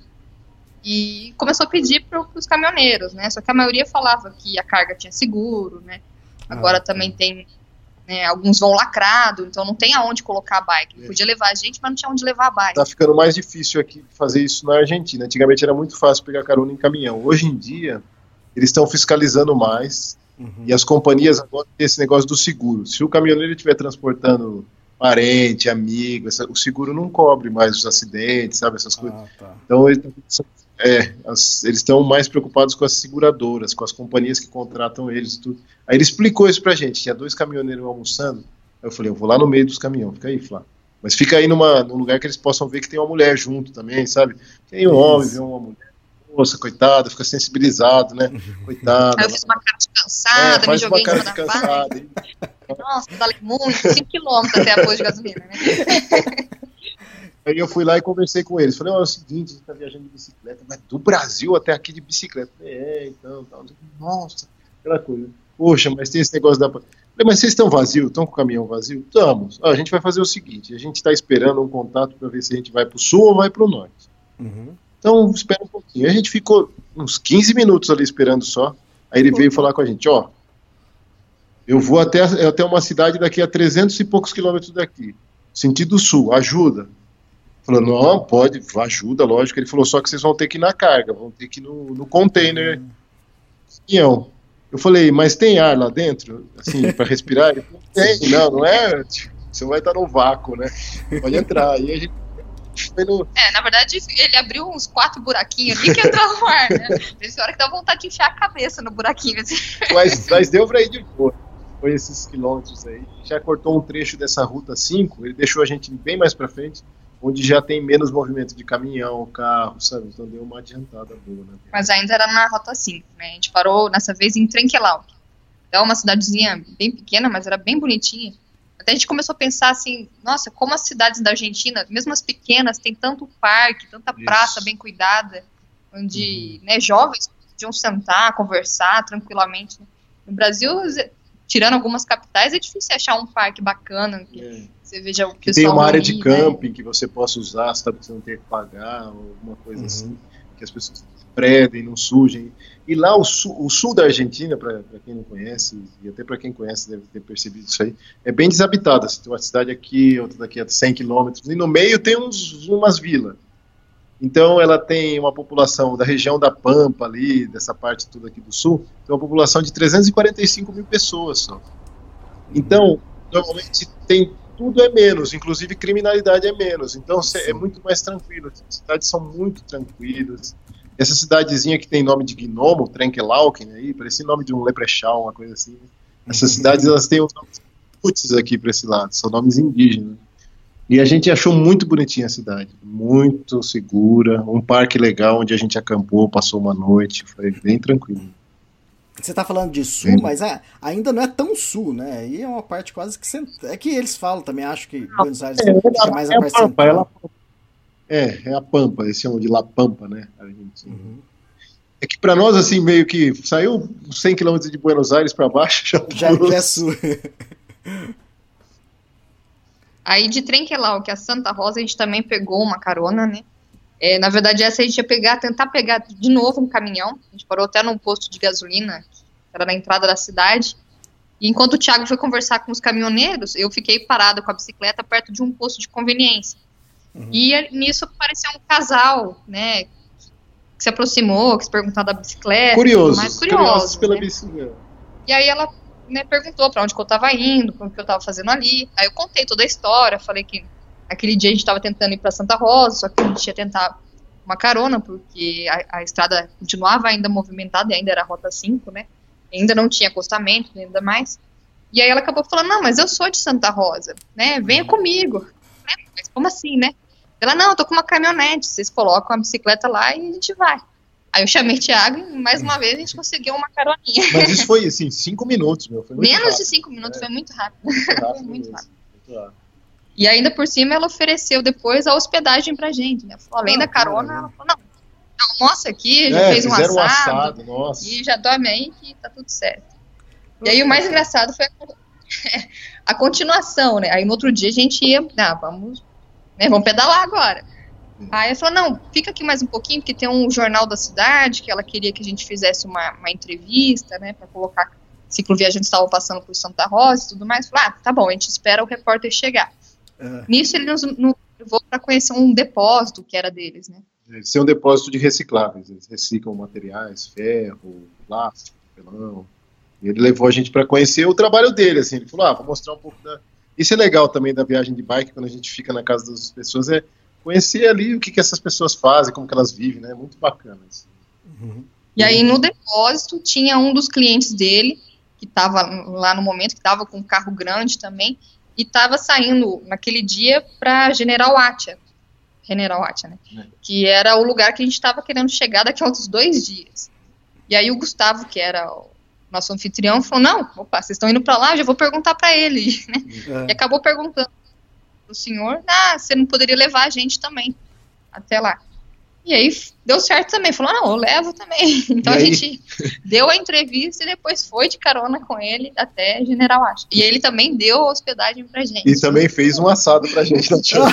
e começou a pedir para os caminhoneiros, né? Só que a maioria falava que a carga tinha seguro, né? Agora ah, também tem né, alguns vão lacrado, então não tem aonde colocar a bike. É. Podia levar a gente, mas não tinha onde levar a bike. Tá ficando mais difícil aqui fazer isso na Argentina. Antigamente era muito fácil pegar carona em caminhão. Hoje em dia, eles estão fiscalizando mais. Uhum. E as companhias agora têm esse negócio do seguro. Se o caminhoneiro estiver transportando parente, amigo, essa, o seguro não cobre mais os acidentes, sabe, essas coisas. Ah, tá. Então eles é, estão mais preocupados com as seguradoras, com as companhias que contratam eles, tudo. Aí ele explicou isso pra gente, tinha dois caminhoneiros almoçando, eu falei, eu vou lá no meio dos caminhões, fica aí, Flá. Mas fica aí numa, num lugar que eles possam ver que tem uma mulher junto também, sabe? Tem um homem, vê uma mulher moça, coitada, fica sensibilizado, né? Coitada. Aí eu fiz uma cara de cansada, é, me joguei em cima da cansada, Nossa, falei muito, 5 km até a posto de gasolina, né? Aí eu fui lá e conversei com eles. Falei, olha, é o seguinte, a gente tá viajando de bicicleta, mas do Brasil até aqui de bicicleta. É, então, tal. Nossa, aquela coisa. Poxa, mas tem esse negócio da. Falei, mas vocês estão vazios? Estão com o caminhão vazio? Estamos. a gente vai fazer o seguinte: a gente está esperando um contato para ver se a gente vai para o sul ou vai para o norte. Uhum. Então, espera um pouquinho. A gente ficou uns 15 minutos ali esperando só. Aí ele veio falar com a gente, ó, eu vou até, até uma cidade daqui a 300 e poucos quilômetros daqui, sentido sul, ajuda. Falou, não, pode, ajuda, lógico. Ele falou, só que vocês vão ter que ir na carga, vão ter que ir no, no container. Caminhão. Eu falei, mas tem ar lá dentro, assim, para respirar? Ele falou, tem, não, não é, você vai estar no vácuo, né? Pode entrar. Aí a gente no... É, na verdade, ele abriu uns quatro buraquinhos ali que entrou no ar, né? Tem hora que dá vontade de enfiar a cabeça no buraquinho. Assim. Mas, mas deu pra ir de boa. Foi esses quilômetros aí. Já cortou um trecho dessa ruta 5, ele deixou a gente bem mais pra frente, onde já tem menos movimento de caminhão, carro, sabe? Então deu uma adiantada boa, né? Mas ainda era na rota 5, né? A gente parou nessa vez em Trenquelau. Então, uma cidadezinha bem pequena, mas era bem bonitinha. Até a gente começou a pensar assim, nossa, como as cidades da Argentina, mesmo as pequenas, tem tanto parque, tanta Isso. praça bem cuidada, onde uhum. né, jovens podiam sentar, conversar tranquilamente. No Brasil, tirando algumas capitais, é difícil achar um parque bacana é. Você veja o que tem uma área de né? camping né? que você possa usar, sabe, você não ter que pagar, ou alguma coisa uhum. assim, que as pessoas predem, não sujem. E lá o sul, o sul da Argentina, para quem não conhece, e até para quem conhece deve ter percebido isso aí, é bem desabitada. Você tem uma cidade aqui, outra daqui a 100 quilômetros, e no meio tem uns, umas vilas. Então ela tem uma população da região da Pampa ali, dessa parte toda aqui do sul, tem uma população de 345 mil pessoas só. Então, normalmente tem tudo é menos, inclusive criminalidade é menos. Então é muito mais tranquilo. As cidades são muito tranquilas. Essa cidadezinha que tem nome de gnomo, Trenkelauken, aí, parece nome de um leprechaun, uma coisa assim. Essas cidades, elas têm os nomes putz aqui para esse lado, são nomes indígenas. E a gente achou muito bonitinha a cidade, muito segura, um parque legal onde a gente acampou, passou uma noite, foi bem tranquilo. Você está falando de sul, Sim. mas é, ainda não é tão sul, né? E é uma parte quase que cent... é que eles falam também, acho que Buenos Aires é, é mais a é parte central. É, é a Pampa, eles chamam de La Pampa, né? Uhum. É que para nós, assim, meio que saiu 100 km de Buenos Aires para baixo, já, já, já é sua. Aí de Trenquelau, que é a Santa Rosa, a gente também pegou uma carona, né? É, na verdade, essa a gente ia pegar, tentar pegar de novo um caminhão. A gente parou até num posto de gasolina, que era na entrada da cidade. E enquanto o Thiago foi conversar com os caminhoneiros, eu fiquei parada com a bicicleta perto de um posto de conveniência. Uhum. E nisso apareceu um casal, né? Que se aproximou, que se perguntou da bicicleta. Curioso. Mais curioso. pela né? bicicleta. E aí ela né, perguntou para onde que eu estava indo, o que eu estava fazendo ali. Aí eu contei toda a história, falei que aquele dia a gente estava tentando ir para Santa Rosa, só que a gente ia tentar uma carona, porque a, a, estrada continuava ainda movimentada e ainda era a Rota 5, né? Ainda não tinha acostamento, ainda mais. E aí ela acabou falando, não, mas eu sou de Santa Rosa, né? Venha comigo. Mas como assim, né? Ela, não, eu tô com uma caminhonete, vocês colocam a bicicleta lá e a gente vai. Aí eu chamei o Thiago e mais uma vez a gente conseguiu uma caroninha. Mas isso foi assim, cinco minutos, meu. Menos rápido, de cinco minutos, é. foi muito rápido. Muito rápido, foi muito rápido. muito rápido. E ainda por cima ela ofereceu depois a hospedagem pra gente, né? Falou, além Ah, da carona, ela falou, não, almoça aqui, já É, fez um assado, um assado, nossa. e já dorme aí que tá tudo certo. E aí o mais engraçado foi a, a continuação, né? Aí no outro dia a gente ia, ah, vamos, né, vamos pedalar agora. Aí ela falou, não, fica aqui mais um pouquinho, porque tem um jornal da cidade que ela queria que a gente fizesse uma, uma entrevista, né, para colocar cicloviajantes estavam passando por Santa Rosa e tudo mais. Falei, ah, tá bom, a gente espera o repórter chegar. É. Nisso ele nos, nos levou para conhecer um depósito que era deles, né? Esse é um depósito de recicláveis. Eles reciclam materiais, ferro, plástico, papelão. E ele levou a gente para conhecer o trabalho dele. Assim. Ele falou: ah, vou mostrar um pouco da. Isso é legal também da viagem de bike, quando a gente fica na casa das pessoas, é conhecer ali o que, que essas pessoas fazem, como que elas vivem, né? É muito bacana. Assim. E aí no depósito tinha um dos clientes dele, que estava lá no momento, que estava com um carro grande também, e estava saindo naquele dia para General Atia. General Atia, né? É. Que era o lugar que a gente estava querendo chegar daqui a outros dois dias. E aí o Gustavo, que era o nosso anfitrião, falou: Não, opa, vocês estão indo para lá, eu já vou perguntar para ele, né? E É. acabou perguntando pro senhor: Ah, você não poderia levar a gente também até lá. E aí deu certo também. Falou: Não, eu levo também. Então E a aí? gente deu a entrevista e depois foi de carona com ele até General Acha. E ele também deu a hospedagem pra gente. E também fez um assado pra gente na Tchau.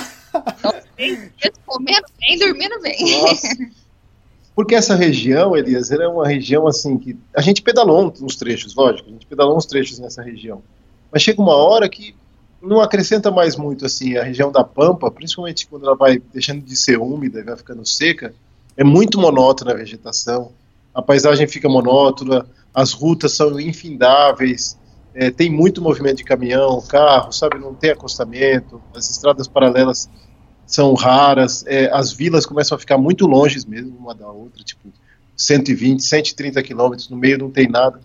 Então, bem, comendo bem, dormindo bem. Nossa. Porque essa região, Elias, ela é uma região assim que. A gente pedalou uns trechos, lógico, a gente pedalou uns trechos nessa região. Mas chega uma hora que não acrescenta mais muito assim. A região da Pampa, principalmente quando ela vai deixando de ser úmida e vai ficando seca, é muito monótona a vegetação. A paisagem fica monótona, as rutas são infindáveis, é, tem muito movimento de caminhão, carro, sabe? Não tem acostamento, as estradas paralelas são raras, é, as vilas começam a ficar muito longe mesmo uma da outra, tipo 120, 130 quilômetros, no meio não tem nada.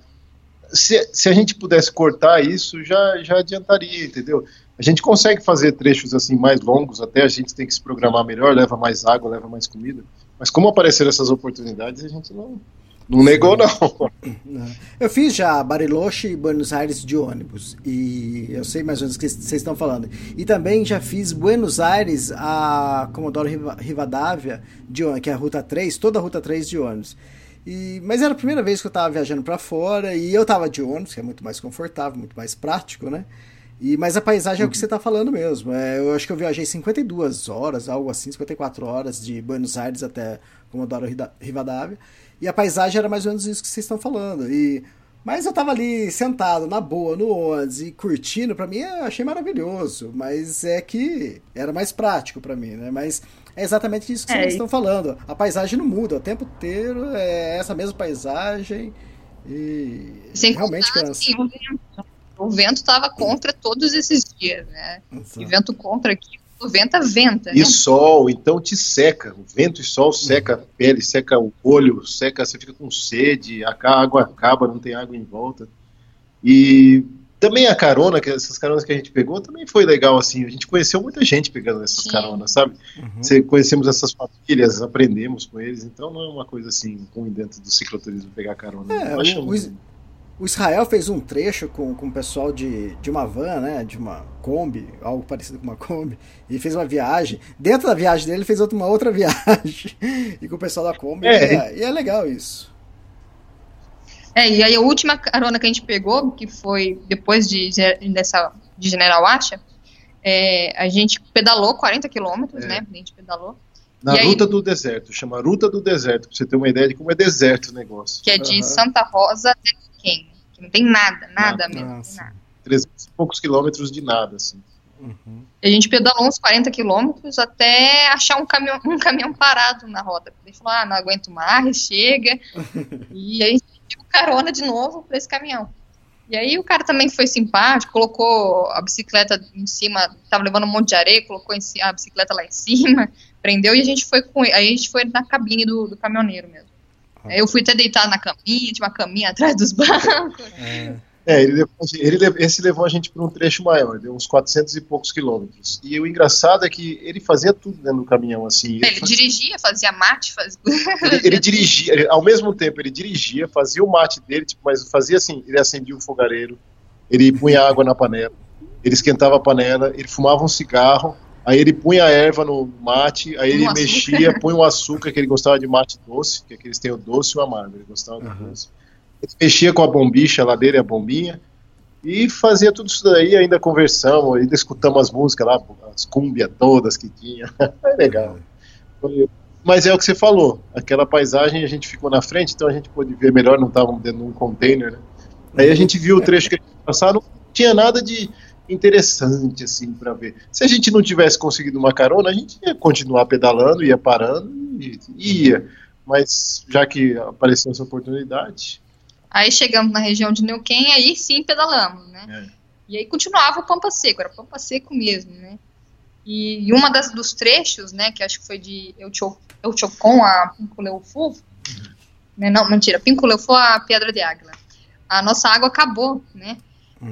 Se, se a gente pudesse cortar isso, já, já adiantaria, entendeu? A gente consegue fazer trechos assim mais longos, até a gente tem que se programar melhor, leva mais água, leva mais comida. Mas como apareceram essas oportunidades, a gente não, não negou, não. Eu fiz já Bariloche e Buenos Aires de ônibus. E eu sei mais ou menos o que vocês estão falando. E também já fiz Buenos Aires a Comodoro Riva- Rivadavia, de ônibus, que é a Ruta 3, toda a Ruta 3 de ônibus. E, mas era a primeira vez que eu estava viajando para fora e eu estava de ônibus, que é muito mais confortável, muito mais prático, né? E, mas a paisagem é o que você está falando mesmo. É, eu acho que eu viajei 52 horas, algo assim, 54 horas de Buenos Aires até Comodoro Rivadavia. E a paisagem era mais ou menos isso que vocês estão falando. E, mas eu tava ali sentado, na boa, no ônibus e curtindo, pra mim eu achei maravilhoso. Mas é que era mais prático pra mim, né? Mas é exatamente isso que É, vocês e- estão falando. A paisagem não muda, o tempo inteiro é essa mesma paisagem. E Sem realmente contar, cansa. assim, o vento. O vento estava contra todos esses dias, né? E vento contra aqui, o vento venta, né? E sol, então te seca. O vento e sol seca a pele, seca o olho, seca, você fica com sede, a água acaba, não tem água em volta. E também a carona, que essas caronas que a gente pegou, também foi legal, assim. A gente conheceu muita gente pegando essas Sim. caronas, sabe? Você, conhecemos essas famílias, aprendemos com eles, então não é uma coisa assim ruim dentro do cicloturismo pegar carona. É, Eu acho o- o- O Israel fez um trecho com, com o pessoal de, de uma van, né? De uma Kombi, algo parecido com uma Kombi, e fez uma viagem. Dentro da viagem dele, ele fez outra, uma outra viagem. E com o pessoal da Kombi. É, e, é, e é legal isso. É, e aí a última carona que a gente pegou, que foi depois de, dessa, de General Acha, é, a gente pedalou 40 quilômetros, É. né? A gente pedalou. Na E aí- Ruta do Deserto, chama Ruta do Deserto, pra você ter uma ideia de como é deserto o negócio. Que é de Aham. Santa Rosa até Quem. Que não tem nada, nada mesmo. Nossa. nada. 300 e poucos quilômetros de nada, assim. Uhum. E a gente pedalou uns 40 quilômetros até achar um caminhão, um caminhão parado na rota. Ele falou, ah, não aguento mais, chega. e aí carona de novo para esse caminhão. E aí o cara também foi simpático, colocou a bicicleta em cima, tava levando um monte de areia, colocou a bicicleta lá em cima, prendeu e a gente foi com ele. Aí a gente foi na cabine do, do caminhoneiro mesmo. Aí eu fui até deitar na caminha, tinha uma caminha atrás dos bancos. É, ele levou, ele esse levou a gente para um trecho maior, deu uns 400 e poucos quilômetros. E o engraçado é que ele fazia tudo dentro do caminhão, assim. Ele, Ele fazia- dirigia, fazia mate, fazia. ele, ele dirigia, ele- ao mesmo tempo ele dirigia, fazia o mate dele, tipo, mas fazia assim, ele acendia o fogareiro, ele punha água na panela, ele esquentava a panela, ele fumava um cigarro, aí ele punha a erva no mate, aí ele Um mexia, punha o açúcar, que ele gostava de mate doce, que aqueles têm o doce e o amargo, ele gostava do doce. Mexia com a bombicha lá dele, a bombinha, e fazia tudo isso daí, ainda conversamos, ainda escutamos as músicas lá, as cúmbia todas que tinha, é legal. Foi- Mas é o que você falou, aquela paisagem a gente ficou na frente, então a gente pôde ver melhor, não estávamos dentro de um container, né? Aí a gente viu o trecho que eles passaram, não tinha nada de interessante assim para ver. Se a gente não tivesse conseguido uma carona, a gente ia continuar pedalando, ia parando e ia. Mas já que apareceu essa oportunidade, Aí chegamos na região de Neuquén, aí sim pedalamos, né? É. E aí continuava o Pampa Seco, era Pampa Seco mesmo, né? E, e uma das, dos trechos, né, que acho que foi de Euchocon a Pinculeufu, né, não, mentira, Pinculeufu a Pedra de Águila. A nossa água acabou, né?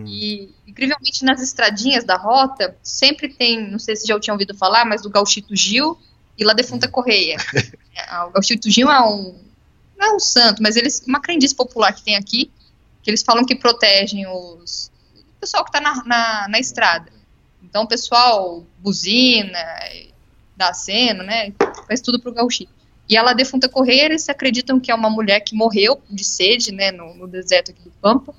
E, incrivelmente, nas estradinhas da rota, sempre tem, não sei se já tinham ouvido falar, mas do Gauchito Gil e La Defunta Correia. É, o Gauchito Gil é um, não é um santo, mas eles, uma crendice popular que tem aqui, que eles falam que protegem os, o pessoal que está na, na, na estrada. Então, o pessoal buzina, dá aceno, né? Faz tudo pro gauchito. E a La Defunta Correia, eles acreditam que é uma mulher que morreu de sede, né, no, no deserto aqui do Pampa.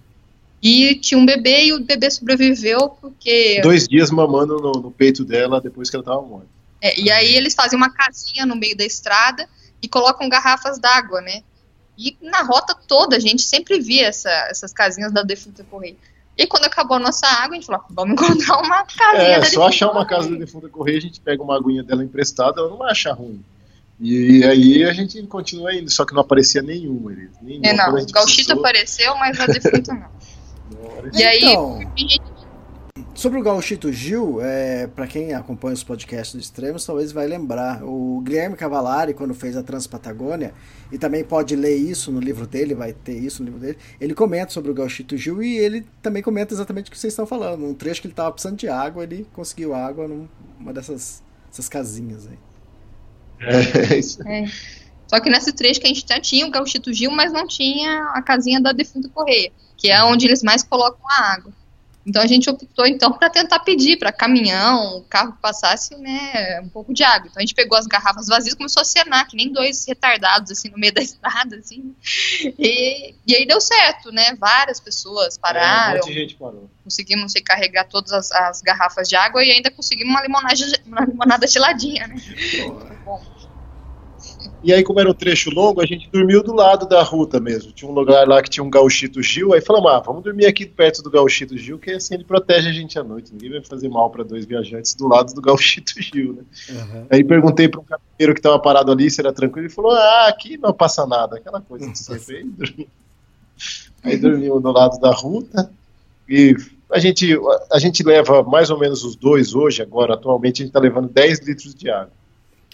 E tinha um bebê e o bebê sobreviveu porque. dois dias mamando no, no peito dela depois que ela estava morta. É, e aí eles fazem uma casinha no meio da estrada e colocam garrafas d'água, né? E na rota toda a gente sempre via essa- essas casinhas da Defunta Correia. E quando acabou a nossa água, a gente falou, vamos encontrar uma casinha É, da só achar uma casa da defunta correia, a gente pega uma aguinha dela emprestada, ela não vai achar ruim. E aí a gente continua indo, só que não aparecia nenhuma. Nenhuma. É, não, o Gauchito precisou, apareceu, mas a Defunta não. não. E aí, Então, a gente Sobre o Gauchito Gil, é, para quem acompanha os podcasts do Extremos, talvez vai lembrar. O Guilherme Cavalari, quando fez a Transpatagônia, e também pode ler isso no livro dele, vai ter isso no livro dele, ele comenta sobre o Gauchito Gil e ele também comenta exatamente o que vocês estão falando. Um trecho que ele estava precisando de água, ele conseguiu água numa dessas essas casinhas aí. É, isso. É. Só que nesse trecho que a gente já tinha o Gauchito Gil, mas não tinha a casinha da Defunta Correia, que é onde eles mais colocam a água. Então a gente optou então para tentar pedir para caminhão, carro que passasse, né, um pouco de água. Então a gente pegou as garrafas vazias, e começou a acenar, que nem dois retardados assim no meio da estrada, assim. E, e aí deu certo, né? Várias pessoas É, um pararam, monte de gente parou. conseguimos recarregar todas as, as garrafas de água e ainda conseguimos uma limonada, uma limonada geladinha, né? Bom, E aí, como era um trecho longo, a gente dormiu do lado da ruta mesmo. Tinha um lugar lá que tinha um gauchito Gil, aí falamos, ah, vamos dormir aqui perto do gauchito Gil, que assim ele protege a gente à noite. Ninguém vai fazer mal para dois viajantes do lado do gauchito Gil, né? Aí perguntei para um caminhoneiro que estava parado ali se era tranquilo, ele falou, ah, aqui não passa nada, aquela coisa de sempre. Aí, dormi. aí dormimos do lado da ruta e a gente, a gente leva mais ou menos os dois hoje, agora, atualmente, a gente está levando 10 litros de água.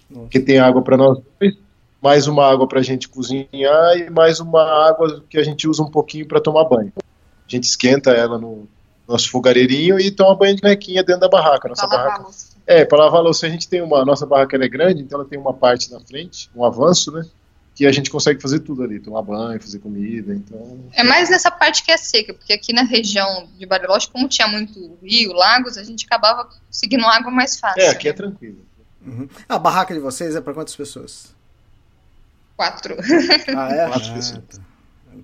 Porque tem água para nós dois, mais uma água para a gente cozinhar e mais uma água que a gente usa um pouquinho para tomar banho. A gente esquenta ela no nosso fogareirinho e toma banho de nequinha dentro da barraca. Nossa pra lavar barraca a louça. é, para lavar a louça a gente tem uma. a Nossa barraca ela é grande, então ela tem uma parte na frente, um avanço, né? Que a gente consegue fazer tudo ali, tomar banho, fazer comida, então. É mais nessa parte que é seca, porque aqui na região de Bariloche, como tinha muito rio, lagos, a gente acabava conseguindo água mais fácil. É, aqui é né? tranquilo. Uhum. A barraca de vocês é para quantas pessoas? Quatro. Ah, é? Quatro Ah, pessoas. tá.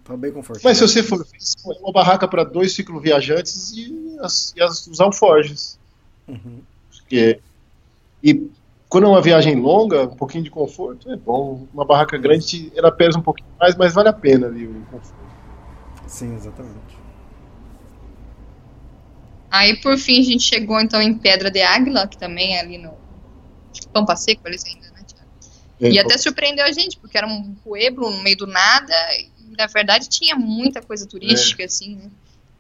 Tá bem confortável. Mas se você for uma barraca para dois cicloviajantes e as, e as, os alforjes. Uhum. Porque, e quando é uma viagem longa, um pouquinho de conforto é bom. Uma barraca grande, ela pesa um pouquinho mais, mas vale a pena ali o conforto. Sim, exatamente. Aí, por fim, a gente chegou então em Pedra de Águila, que também é ali no Pampa Seco, eles ainda? E até surpreendeu a gente, porque era um pueblo no meio do nada, e na verdade tinha muita coisa turística, assim, né?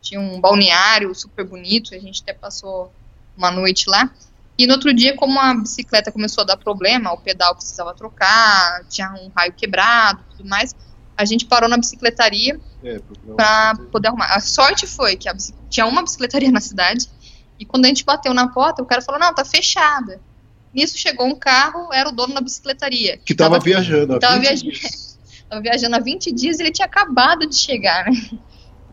Tinha um balneário super bonito, a gente até passou uma noite lá. E no outro dia, como a bicicleta começou a dar problema, o pedal precisava trocar, tinha um raio quebrado tudo mais, a gente parou na bicicletaria É, para poder arrumar. A sorte foi que tinha uma bicicletaria na cidade e quando a gente bateu na porta, o cara falou: "Não, tá fechada". Nisso chegou um carro, era o dono da bicicletaria. Que tava viajando. há tava 20 viajando. viajando há 20 dias e ele tinha acabado de chegar, né?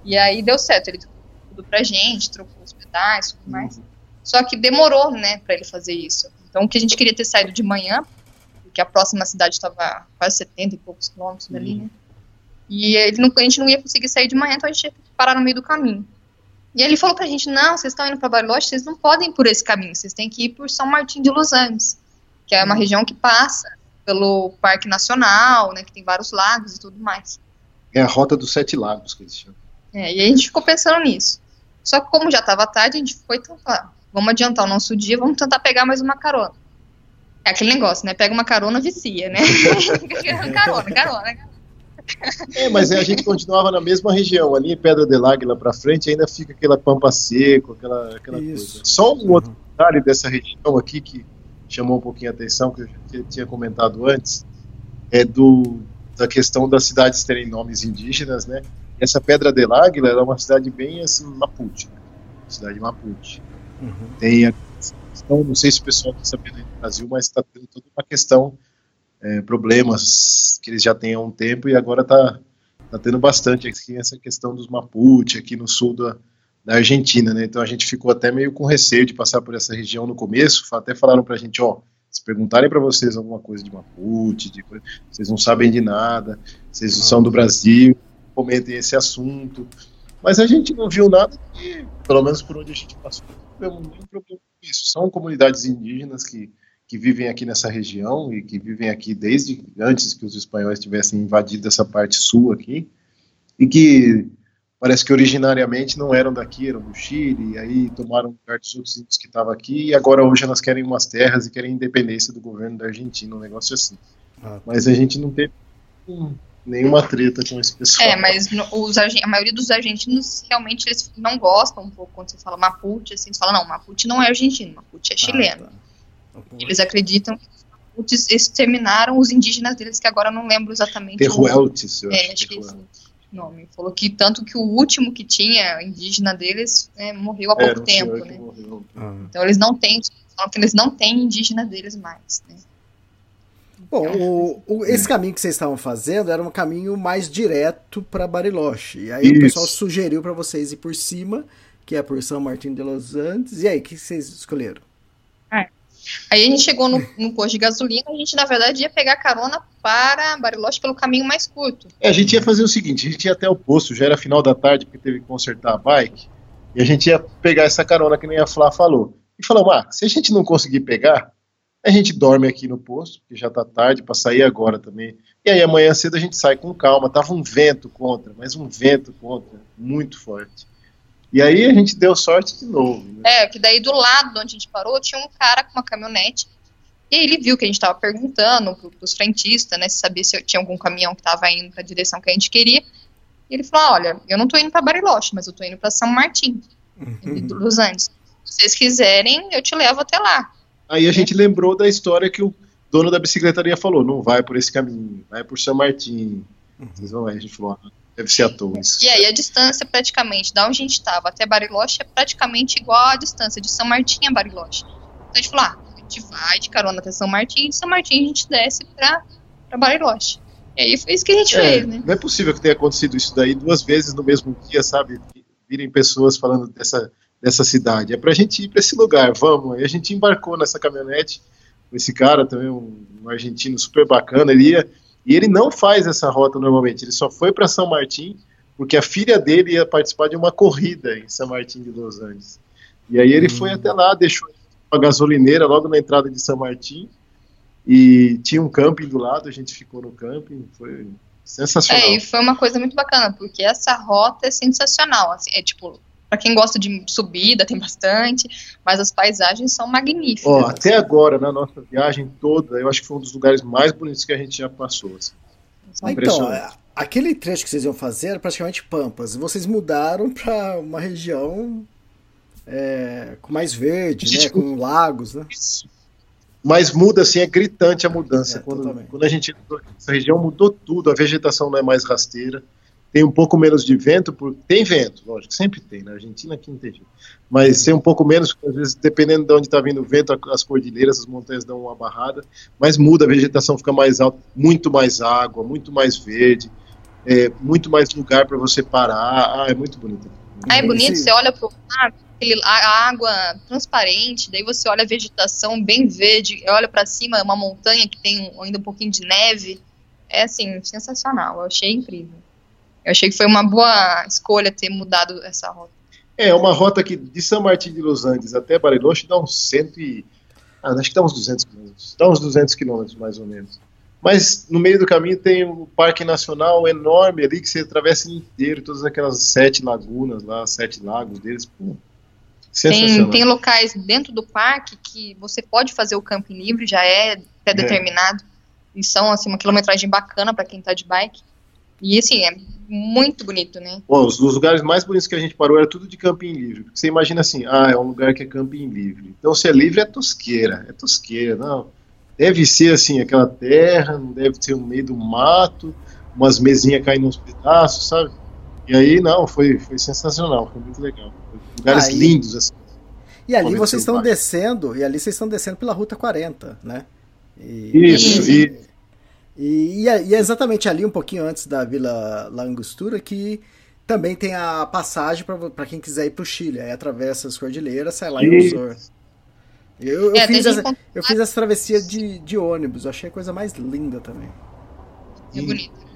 E aí deu certo, ele trocou tudo pra gente, trocou os pedais, tudo mais. Só que demorou, né, pra ele fazer isso. Então o que a gente queria ter saído de manhã, porque a próxima cidade estava quase 70 e poucos quilômetros dali, né? E ele não, a gente não ia conseguir sair de manhã, então a gente ia parar no meio do caminho. E ele falou pra gente, não, vocês estão indo pra Bariloche, vocês não podem ir por esse caminho, vocês têm que ir por São Martim de Los Angeles, que é uma região que passa pelo Parque Nacional, né, que tem vários lagos e tudo mais. É a rota dos sete lagos que eles chamam. É, e a gente ficou pensando nisso. Só que como já estava tarde, a gente foi tentar. Vamos adiantar o nosso dia, vamos tentar pegar mais uma carona. É aquele negócio, né? Pega uma carona, vicia, né? carona, carona, carona. É, mas é, a gente continuava na mesma região, ali em Pedra del Águila pra frente, ainda fica aquela pampa seco, aquela, aquela Isso. coisa. Só um outro detalhe dessa região aqui que chamou um pouquinho a atenção, que eu já tinha comentado antes, é do, da questão das cidades terem nomes indígenas, né? Essa Pedra del Águila é uma cidade bem assim, Mapuche, né? cidade Mapuche. Uhum. Tem a questão, não sei se o pessoal está sabendo aí no Brasil, mas está tendo toda uma questão, é, problemas que eles já têm há um tempo e agora está tá tendo bastante aqui essa questão dos Mapuche aqui no sul da, da Argentina, né? Então a gente ficou até meio com receio de passar por essa região no começo, até falaram pra gente, ó, se perguntarem para vocês alguma coisa de Mapuche, de vocês não sabem de nada, vocês não são do Brasil, comentem esse assunto. Mas a gente não viu nada que, pelo menos por onde a gente passou, não tivemos nenhum problema com isso. São comunidades indígenas que, que vivem aqui nessa região e que vivem aqui desde antes que os espanhóis tivessem invadido essa parte sul aqui e que parece que originariamente não eram daqui, eram do Chile, e aí tomaram lugar dos outros índios que estavam aqui, e agora hoje elas querem umas terras e querem independência do governo da Argentina, um negócio assim. Ah, Mas a gente não teve hum, nenhuma treta com esse pessoal. É, mas os, a maioria dos argentinos realmente eles não gostam um pouco quando você fala Mapuche, assim, você fala, não, Mapuche não é argentino, Mapuche é chileno. Ah, tá. Eles acreditam que os exterminaram os indígenas deles, que agora eu não lembro exatamente o Terrueltes, eu É, acho. acho que é esse Terrueltes. nome. Falou que tanto que o último que tinha indígena deles né, morreu há Era pouco tempo, que né? Ah. Então eles não têm, falam que eles não têm indígena deles mais, né? Bom, o- o- esse caminho que vocês estavam fazendo era um caminho mais direto para Bariloche. E aí o Isso. pessoal sugeriu para vocês ir por cima, que é por São Martin de Los Andes. E aí, o que vocês escolheram? Aí a gente chegou no, no posto de gasolina, a gente na verdade ia pegar carona para Bariloche pelo caminho mais curto. É, a gente ia fazer o seguinte, a gente ia até o posto, já era final da tarde, porque teve que consertar a bike, e a gente ia pegar essa carona que nem a Flá falou. E falou, ah, se a gente não conseguir pegar, a gente dorme aqui no posto, porque já tá tarde para sair agora também. E aí amanhã cedo a gente sai com calma. Tava um vento contra, mas um vento contra, muito forte. E aí a gente deu sorte de novo. Né? É, que daí do lado de onde a gente parou tinha um cara com uma caminhonete. E aí ele viu que a gente estava perguntando pro, pros frentistas, né, se sabia se tinha algum caminhão que estava indo para a direção que a gente queria. E ele falou: "Olha, eu não tô indo para Bariloche, mas eu tô indo para São Martim, em Los Angeles. Se vocês quiserem, eu te levo até lá." Aí a gente lembrou da história que o dono da bicicletaria falou: não vai por esse caminho, vai por São Martim. Vocês vão ver. A gente falou: ah, deve ser à toa isso. E aí a distância praticamente da onde a gente estava até Bariloche é praticamente igual à distância de São Martim a Bariloche. Então a gente falou: "Ah, a gente vai de carona até São Martim, e de São Martim a gente desce para Bariloche." E aí foi isso que a gente É, fez, né? Não é possível que tenha acontecido isso daí duas vezes no mesmo dia, sabe? Virem pessoas falando dessa, dessa cidade. É pra gente ir pra esse lugar, vamos. Aí a gente embarcou nessa caminhonete com esse cara também, um, um argentino super bacana. Ele ia, E ele não faz essa rota normalmente, ele só foi para São Martim porque a filha dele ia participar de uma corrida em São Martim de Los Angeles. E aí ele hum. foi até lá, deixou uma gasolineira logo na entrada de São Martim e tinha um camping do lado, a gente ficou no camping, foi sensacional. É, e foi uma coisa muito bacana, porque essa rota é sensacional, assim, é tipo, para quem gosta de subida, tem bastante, mas as paisagens são magníficas. Ó, até agora, na nossa viagem toda, eu acho que foi um dos lugares mais bonitos que a gente já passou. Assim. Ah, então, é, aquele trecho que vocês iam fazer era praticamente Pampas. Vocês mudaram para uma região é, com mais verde, né, com lagos, né? Mas muda assim, é gritante a mudança. É, quando, quando, a gente essa região mudou tudo, a vegetação não é mais rasteira tem um pouco menos de vento, por, tem vento, lógico, sempre tem, na Argentina aqui não tem jeito, mas tem um pouco menos, às vezes, dependendo de onde está vindo o vento, as cordilheiras, as montanhas dão uma barrada, mas muda, a vegetação fica mais alta, muito mais água, muito mais verde, é, muito mais lugar para você parar, ah, é muito bonito. Ah, é bonito, você olha para o a água transparente, daí você olha a vegetação bem verde, olha para cima, uma montanha que tem ainda um pouquinho de neve, é assim, sensacional, eu achei incrível. Eu achei que foi uma boa escolha ter mudado essa rota. É, uma rota que de São Martin de Los Andes até Bariloche dá uns 100 e... Ah, acho que dá uns 200 quilômetros. Dá uns 200 quilômetros, mais ou menos. Mas no meio do caminho tem o um Parque Nacional enorme ali que você atravessa inteiro, todas aquelas sete lagunas lá, sete lagos deles. Pô, tem, tem locais dentro do parque que você pode fazer o camping livre, já é pré-determinado. É. E são assim, uma quilometragem bacana para quem está de bike. E assim, é muito bonito, né? Bom, os, os, lugares mais bonitos que a gente parou era tudo de camping livre. Porque você imagina assim, ah, é um lugar que é camping livre. Então se é livre é tosqueira, é tosqueira, não. Deve ser assim, aquela terra, não deve ser no meio do mato, umas mesinhas caindo nos pedaços, sabe? E aí, não, foi, foi sensacional, foi muito legal. Lugares aí, lindos, assim. E ali vocês estão descendo, e ali vocês estão descendo pela Ruta 40, né? E, isso, e, e, e, é, e, é, exatamente ali, um pouquinho antes da Vila La Angostura, que também tem a passagem para quem quiser ir para o Chile. Aí atravessa as cordilheiras, sai lá em Osor. Eu, eu, é, fiz essa, eu fiz essa travessia de, de ônibus, eu achei a coisa mais linda também. É bonito.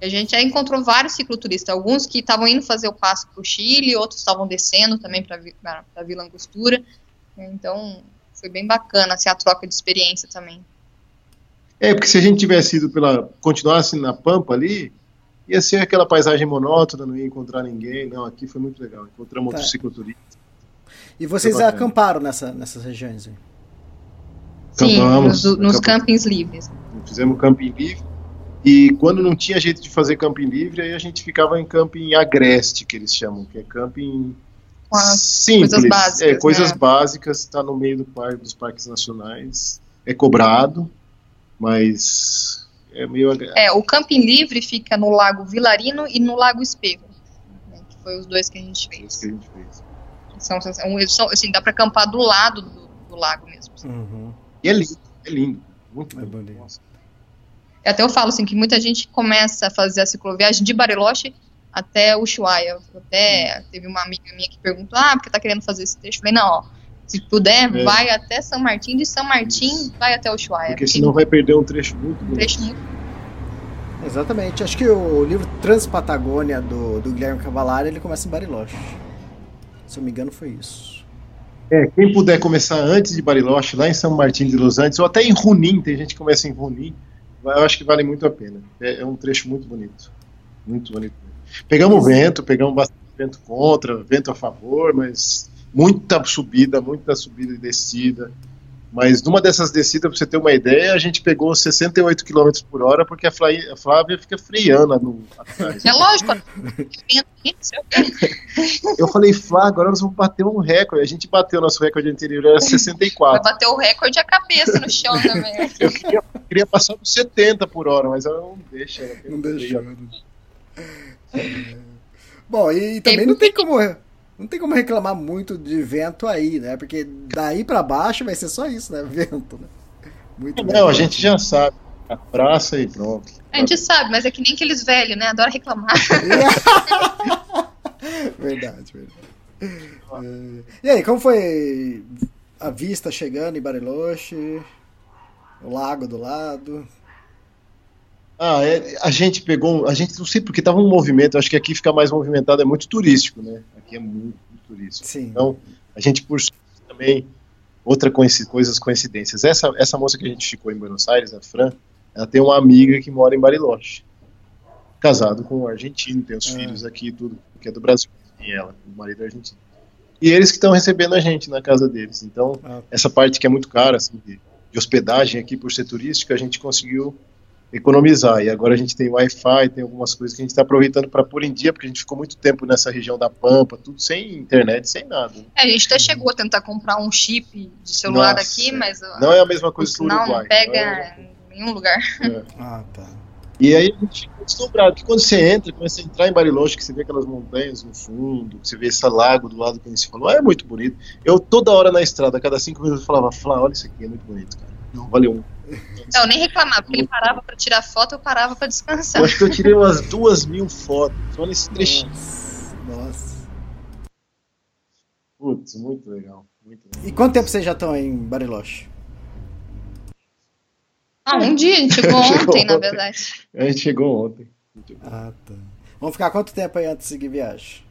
A gente já encontrou vários cicloturistas, alguns que estavam indo fazer o passo para o Chile, outros estavam descendo também para a Vila Angostura. Então, foi bem bacana assim, a troca de experiência também. É, porque se a gente tivesse ido pela. continuasse na Pampa ali, ia ser aquela paisagem monótona, não ia encontrar ninguém. Não, aqui foi muito legal. Encontramos tá. outros cicloturistas. E vocês acamparam nessa, nessas regiões aí? Sim, nos, nos campings livres. Fizemos camping livre. E quando não tinha jeito de fazer camping livre, aí a gente ficava em camping agreste, que eles chamam, que é camping simples, coisas básicas, é, coisas né? básicas, está no meio do parque, dos parques nacionais, é cobrado, mas é meio. É, o Camping Livre fica no Lago Vilarino e no Lago Espelho, né, que foi os dois que a gente fez. Os que a gente fez. São, são, assim, dá para acampar do lado do, do lago mesmo. Assim. Uhum. E é lindo, é lindo, muito é bonito. Nossa. Até eu falo assim que muita gente começa a fazer a cicloviagem de Bariloche até Ushuaia. Até teve uma amiga minha que perguntou: "Ah, porque tá querendo fazer esse trecho?" Eu falei: "Não, ó, se puder, é. vai até São Martim, de São Martim Isso. vai até Ushuaia. Porque senão vai perder um trecho muito Um trecho muito Exatamente. Acho que o livro Transpatagônia do, do Guilherme Cavalari ele começa em Bariloche. Se eu me engano, foi isso. É, quem puder começar antes de Bariloche, lá em São Martim de Los Andes, ou até em Runim, tem gente que começa em Runim, eu acho que vale muito a pena. É, é um trecho muito bonito. Muito bonito. Pegamos vento, pegamos bastante vento contra, vento a favor, mas muita subida, muita subida e descida. Mas numa dessas descidas, para você ter uma ideia, a gente pegou 68 km por hora porque a Flávia, a Flávia fica friana no atrás. É lógico. Eu falei, Flávia, agora nós vamos bater um recorde. A gente bateu nosso recorde anterior, era 64. Vai bater o recorde a cabeça no chão também. Eu queria, queria passar por 70 por hora, mas ela não deixa. Ela não deixa. Bom, e também não tem como não tem como reclamar muito de vento aí, né? Porque daí para baixo vai ser só isso, né? Vento, né? Muito Não, a gente já sabe. A praça e pronto. A gente sabe, mas é que nem aqueles velhos, né? Adora reclamar. verdade, verdade. É. E aí, como foi a vista chegando em Bariloche? O lago do lado? Ah, é, a gente pegou, a gente não sei porque tava um movimento, acho que aqui fica mais movimentado, é muito turístico, né? Aqui é muito, muito turístico. Sim. Então, a gente por também outra coinci coisas coincidências. Essa essa moça que a gente ficou em Buenos Aires, a Fran, ela tem uma amiga que mora em Bariloche. Casado com um argentino, tem os Ah. filhos aqui tudo, que é do Brasil, e ela, o marido é argentino. E eles que estão recebendo a gente na casa deles. Então, Ah. essa parte que é muito cara, assim, de, de hospedagem aqui por ser turística, a gente conseguiu economizar. E agora a gente tem Wi-Fi, tem algumas coisas que a gente está aproveitando para pôr em dia, porque a gente ficou muito tempo nessa região da Pampa, tudo sem internet, sem nada. né? É, a gente até chegou a tentar comprar um chip de celular Nossa, aqui, mas ó, Não é a mesma coisa que o Uruguai. não pega não é? em nenhum lugar. Ah, tá. E aí a gente ficou deslumbrado, porque quando você entra, começa a entrar em Bariloche, que você vê aquelas montanhas no fundo, que você vê esse lago do lado que a gente falou, é muito bonito. Eu toda hora na estrada, a cada cinco minutos eu falava, Flá, olha isso aqui, é muito bonito, cara. Não, valeu. Não, eu nem reclamava, porque ele parava pra tirar foto, eu parava pra descansar. Eu acho que eu tirei umas duas mil fotos, olha esse trechinho. Nossa, nossa. Putz, muito legal, muito legal. E quanto tempo vocês já estão aí em Bariloche? Ah, um dia, a gente chegou Chegou ontem, na verdade. A gente chegou ontem. Ah, tá. Vamos ficar quanto tempo aí antes de seguir viagem?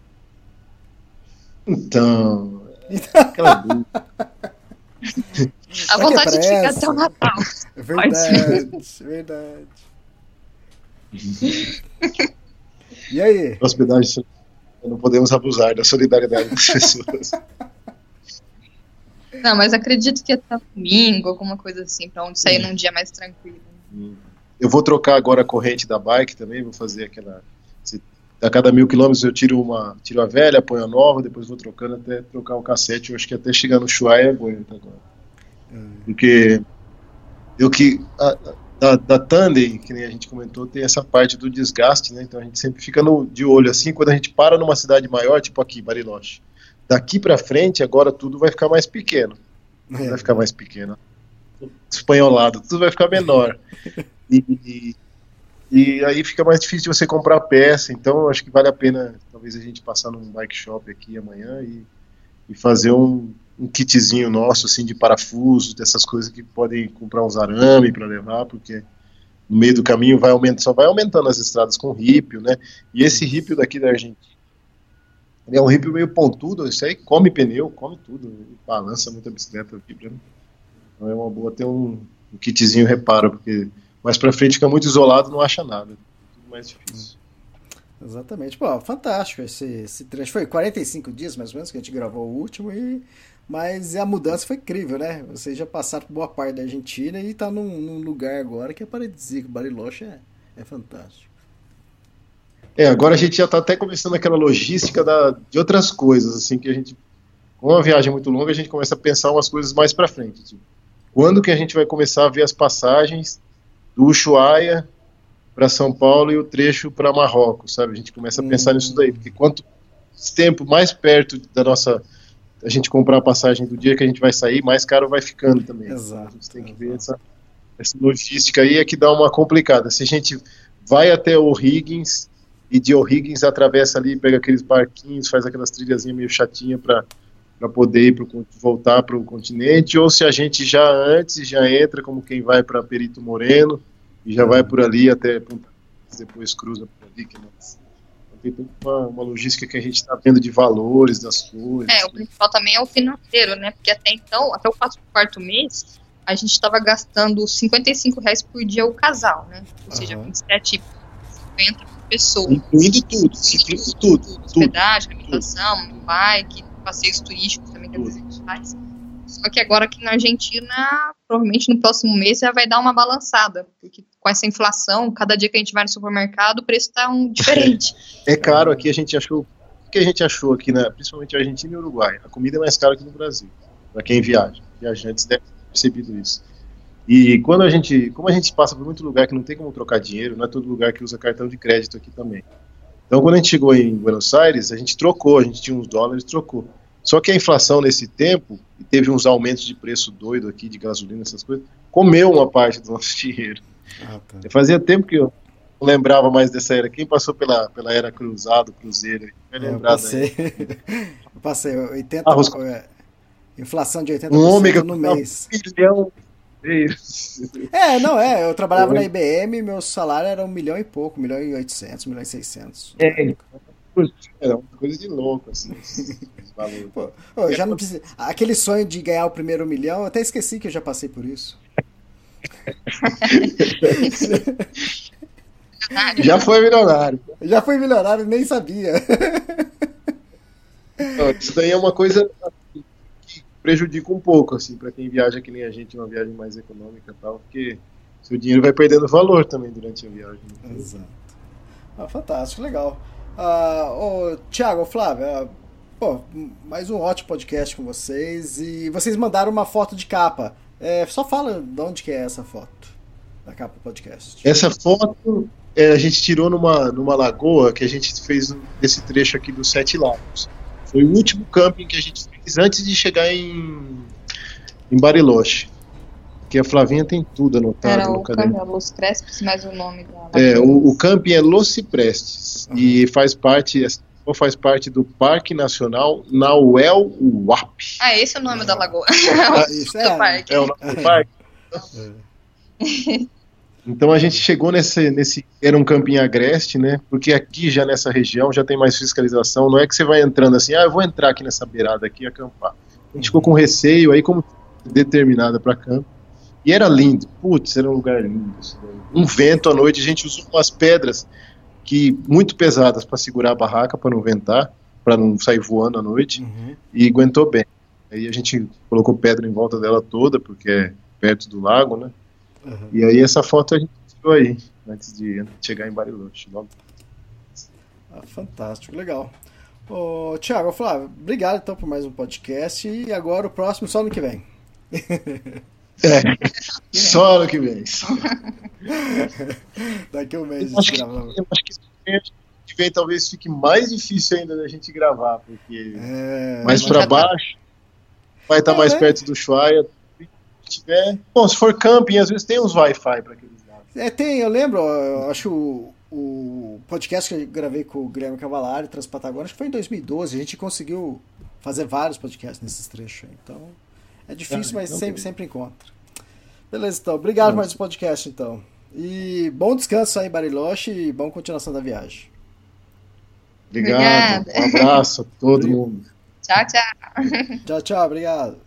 Então, aquela dúvida. A vontade de ficar até o Natal. É verdade, verdade. E aí? hospedagem, não podemos abusar da solidariedade das pessoas. Não, mas acredito que até domingo, alguma coisa assim, pra onde sair num dia mais tranquilo. Eu vou trocar agora a corrente da bike também, vou fazer aquela. A cada mil quilômetros eu tiro uma, tiro a velha, ponho a nova, depois vou trocando até trocar o cassete. Eu acho que até chegar no Chuaia aguenta agora. Porque eu que a- da, da Tandem, que nem a gente comentou, tem essa parte do desgaste, né? Então a gente sempre fica no, de olho assim, quando a gente para numa cidade maior, tipo aqui, Bariloche. Daqui pra frente, agora tudo vai ficar mais pequeno. É. Vai ficar mais pequeno. Espanholado, tudo vai ficar menor. E, e, e aí fica mais difícil de você comprar peça, então acho que vale a pena talvez a gente passar num bike shop aqui amanhã e, e fazer um, um kitzinho nosso assim de parafusos, dessas coisas que podem comprar uns arame para levar, porque no meio do caminho vai aumentando, só vai aumentando as estradas com rípio, né? E esse rípio daqui da Argentina ele é um rípio meio pontudo, isso aí come pneu, come tudo, balança muito a bicicleta, vibra, né? Então é uma boa ter um, um kitzinho reparo, porque mais pra frente fica muito isolado, não acha nada. Tudo mais difícil. Exatamente. Pô, fantástico esse, esse trecho. Foi 45 dias, mais ou menos, que a gente gravou o último, e... mas a mudança foi incrível, né? Vocês já passaram por boa parte da Argentina e tá num, num lugar agora que é paradisíaco. Bariloche é, é fantástico. É, agora a gente já tá até começando aquela logística da, de outras coisas, assim, que a gente, com uma viagem muito longa, a gente começa a pensar umas coisas mais pra frente. Tipo, quando que a gente vai começar a ver as passagens do Ushuaia para São Paulo e o trecho para Marrocos, sabe? A gente começa a pensar Hum. nisso daí, porque quanto tempo mais perto da nossa a gente comprar a passagem do dia que a gente vai sair, mais caro vai ficando também. Exato, a gente tem que exato. ver essa, essa logística aí é que dá uma complicada. Se a gente vai até O'Higgins e de O'Higgins atravessa ali, pega aqueles barquinhos, faz aquelas trilhazinhas meio chatinha para para poder ir pro, voltar para o continente, ou se a gente já antes já entra como quem vai para Perito Moreno e já vai por ali até depois cruza por ali, que nós, tem toda uma, uma logística que a gente está vendo de valores das coisas. É, o principal também é o financeiro, né? Porque até então, até o quarto, quarto mês, a gente estava gastando 55 reais por dia o casal, né? Ou seja, Aham. 27, 50 por pessoa. Incluindo tudo, incluindo tudo. Hospedagem, alimentação, bike, passeios turísticos também que às vezes a gente faz. Só que agora aqui na Argentina, provavelmente no próximo mês já vai dar uma balançada, porque com essa inflação, cada dia que a gente vai no supermercado, o preço tá um diferente. É caro aqui, a gente achou. O que a gente achou aqui, né, principalmente Argentina e Uruguai? A comida é mais cara que no Brasil, para quem viaja. Viajantes devem ter percebido isso. E quando a gente, como a gente passa por muito lugar que não tem como trocar dinheiro, não é todo lugar que usa cartão de crédito aqui também. Então, quando a gente chegou em Buenos Aires, a gente trocou, a gente tinha uns dólares, trocou. Só que a inflação nesse tempo, e teve uns aumentos de preço doido aqui, de gasolina, essas coisas, comeu uma parte do nosso dinheiro. Ah, tá. Fazia tempo que eu não lembrava mais dessa era. Quem passou pela, pela era cruzado, cruzeiro, vai É, Eu passei. eu passei 80. Arroz com- é, inflação de 80% Um ômega no mês. um brasileiros. É, não, é. Eu trabalhava na IBM meu salário era um milhão e pouco, um milhão e oitocentos, um milhão e seiscentos. É, era uma coisa de louco, assim. Pô, eu já não precisa. Aquele sonho de ganhar o primeiro milhão, eu até esqueci que eu já passei por isso. Já foi milionário. Já foi milionário, nem sabia. Não, isso daí é uma coisa que prejudica um pouco, assim, para quem viaja que nem a gente, uma viagem mais econômica e tal, porque seu dinheiro vai perdendo valor também durante a viagem. Exato. Ah, fantástico, legal. Ah, ô, Thiago, Flávio, ah, pô, mais um ótimo podcast com vocês. E vocês mandaram uma foto de capa. É, só fala de onde que é essa foto da capa do podcast. Essa foto é, a gente tirou numa, numa lagoa que a gente fez desse trecho aqui dos Sete Lagos. Foi o último camping que a gente fez antes de chegar em, em Bariloche. Que a Flavinha tem tudo anotado Era no o caderno. Câmbio Los Crespes, mais o nome dela. É, o, o camping é Los Ciprestes e faz parte, ou faz parte do Parque Nacional Nauel Huapi. Ah, esse é o nome da lagoa. Ah, isso é. parque. É o nome do parque. Então a gente chegou nesse, nesse. Era um camping agreste, né? Porque aqui já nessa região já tem mais fiscalização. Não é que você vai entrando assim, ah, eu vou entrar aqui nessa beirada aqui e acampar. A gente ficou com receio, aí como determinada para campo. E era lindo, putz, era um lugar lindo. daí. Um vento à noite, a gente usou umas pedras que muito pesadas para segurar a barraca, para não ventar, para não sair voando à noite, Uhum. e aguentou bem. Aí a gente colocou pedra em volta dela toda, porque é perto do lago, né? Uhum. E aí essa foto a gente tirou aí, antes de chegar em Bariloche. Logo. Ah, fantástico, legal. Ô, Thiago, Flávio, obrigado então por mais um podcast. E agora o próximo só no que vem. É, só ano que vem. Daqui a um mês a Eu acho gente que, grava. eu acho que que vem talvez fique mais difícil ainda da gente gravar, porque É, mais para tá- baixo vai estar É, mais né? perto do Chuaia. Se tiver, bom, se for camping, às vezes tem uns Wi-Fi para aqueles lados. É, tem, eu lembro, eu acho o, o podcast que eu gravei com o Guilherme Cavalari, Transpatagônia, acho que foi em 2012. A gente conseguiu fazer vários podcasts nesses trechos. aí. Então, é difícil, Ah, mas sempre, sempre encontra. Beleza, então. Obrigado por mais um podcast, então. E bom descanso aí, Bariloche, e bom continuação da viagem. Obrigado, Obrigada. um abraço a todo mundo. Tchau, tchau. Tchau, tchau, obrigado.